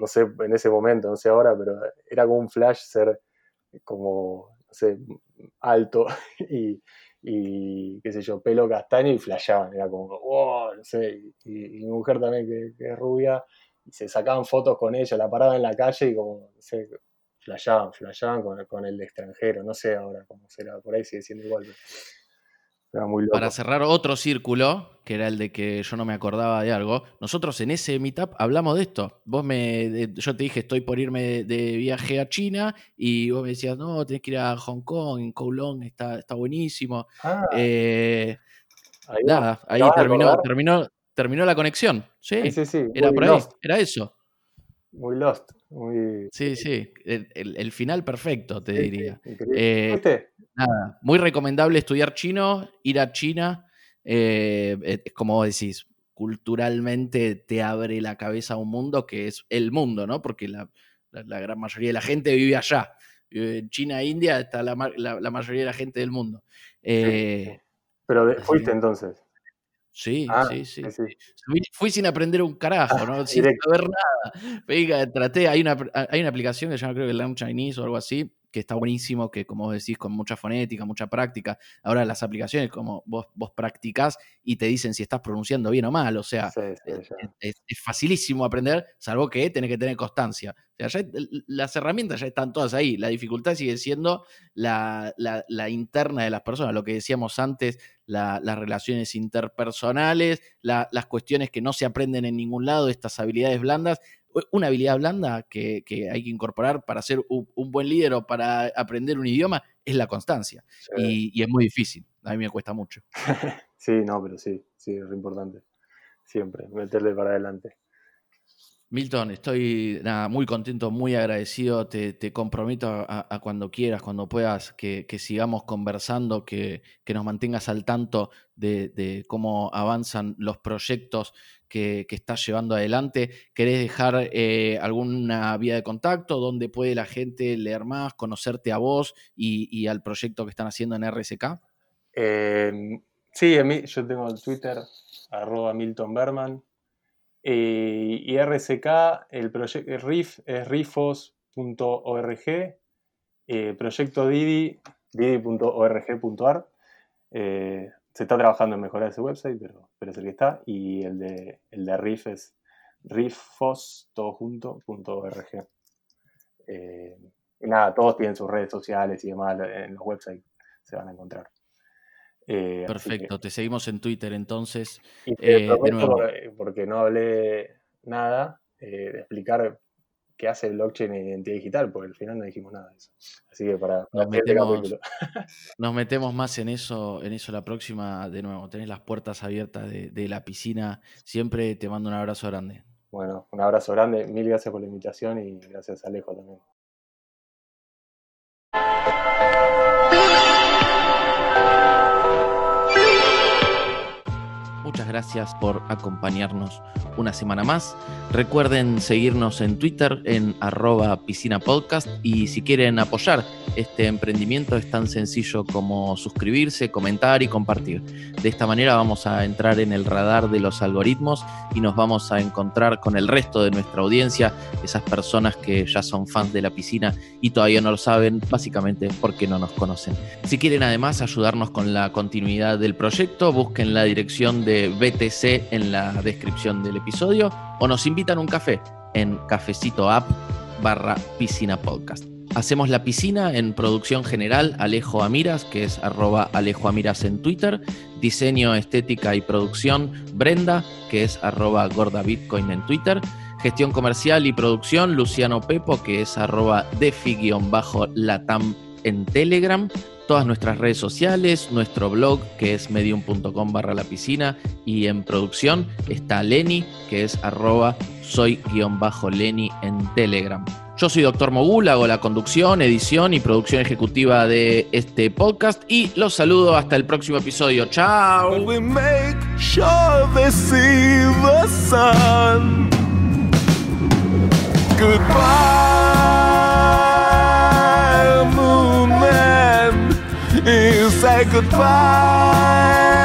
no sé, en ese momento, no sé ahora, pero era como un flash ser como, no sé, alto y, y qué sé yo, pelo castaño y flasheaban, era como, wow, no sé, y, y mi mujer también que, que es rubia, y se sacaban fotos con ella, la paraban en la calle y como, no sé, flasheaban, flasheaban con, con el extranjero, no sé ahora cómo será, por ahí sigue siendo igual. pero Era muy loco. Para cerrar otro círculo, que era el de que yo no me acordaba de algo, nosotros en ese meetup hablamos de esto. Vos me, de- yo te dije, estoy por irme de, de viaje a China, y vos me decías, no, tenés que ir a Hong Kong, en Kowloon, está, está buenísimo. Ah, Eh, ahí nada, ahí terminó, terminó, terminó la conexión. Sí, Sí, sí, sí, era por ahí, lost, era eso. muy lost, muy... Sí, sí, el, el- el final perfecto, te sí, sí, diría. increíble. Eh, ¿Fuiste? Nada, muy recomendable estudiar chino, ir a China. eh, es como vos decís, culturalmente te abre la cabeza a un mundo que es el mundo, ¿no? Porque la, la- la gran mayoría de la gente vive allá. En China e India está la, ma- la- la mayoría de la gente del mundo. Eh, Pero fuiste entonces. Sí, Ah, sí, sí. sí. Fui, fui sin aprender un carajo, ¿no? Sin directo. saber nada. Venga, traté, hay una, hay una aplicación que se llama creo que Learn Chinese o algo así, que está buenísimo, que como vos decís, con mucha fonética, mucha práctica. Ahora las aplicaciones, como vos, vos practicás y te dicen si estás pronunciando bien o mal, o sea, Sí, sí, es, ya. es- es facilísimo aprender, salvo que tenés que tener constancia. O sea, ya las herramientas ya están todas ahí. La dificultad sigue siendo la, la- la interna de las personas, lo que decíamos antes, la- las relaciones interpersonales, la- las cuestiones que no se aprenden en ningún lado, estas habilidades blandas. Una habilidad blanda que, que hay que incorporar para ser un, un buen líder o para aprender un idioma es la constancia. Sí. Y, y es muy difícil. A mí me cuesta mucho. Sí, no, pero sí, sí, es re importante. Siempre, meterle para adelante. Milton, estoy muy contento, muy agradecido. Te, comprometo a, a cuando quieras, cuando puedas, que, sigamos conversando, que, nos mantengas al tanto de, cómo avanzan los proyectos que, estás llevando adelante. ¿Querés dejar eh, alguna vía de contacto donde puede la gente leer más, conocerte a vos y, al proyecto que están haciendo en RSK? Eh, sí, en mi- yo tengo el Twitter, arroba Milton Berman. Eh, y RSK, el proyecto RIF es rifos.org. eh, proyecto Didi, didi.org.ar. Eh, se está trabajando en mejorar ese website, pero, pero es el que está. Y el de, el de RIF es rifos.org. Eh, y nada, todos tienen sus redes sociales y demás en los websites se van a encontrar. Eh, que- Perfecto, te seguimos en Twitter entonces. y te Eh, de nuevo. porque no hablé nada, eh, de explicar qué hace el blockchain en identidad digital, porque al final no dijimos nada de eso. Así que para, para Nos metemos-. Nos metemos más en eso, en eso la próxima. De nuevo, tenés las puertas abiertas de, de la piscina. Siempre te mando un abrazo grande. Bueno, un abrazo grande, mil gracias por la invitación y gracias Alejo también. Gracias por acompañarnos una semana más. Recuerden seguirnos en Twitter en arroba piscina podcast y si quieren apoyar este emprendimiento es tan sencillo como suscribirse, comentar y compartir. De esta manera vamos a entrar en el radar de los algoritmos y nos vamos a encontrar con el resto de nuestra audiencia, esas personas que ya son fans de la piscina y todavía no lo saben, básicamente porque no nos conocen. Si quieren además ayudarnos con la continuidad del proyecto, busquen la dirección de BTC en la descripción del episodio o nos invitan a un café en cafecito app barra piscina podcast. Hacemos la piscina en producción general Alejo Amiras, que es arroba Alejo Amiras en Twitter. Diseño, estética y producción Brenda, que es arroba gorda bitcoin en Twitter. Gestión comercial y producción Luciano Pepo, que es arroba defi-latam en Telegram. Todas nuestras redes sociales, nuestro blog, que es medium.com barra la piscina. Y en producción está Lenny, que es arroba soy-lenny en Telegram. Yo soy Doctor Mogul, hago la conducción, edición y producción ejecutiva de este podcast y los saludo hasta el próximo episodio. ¡Chao! But say goodbye.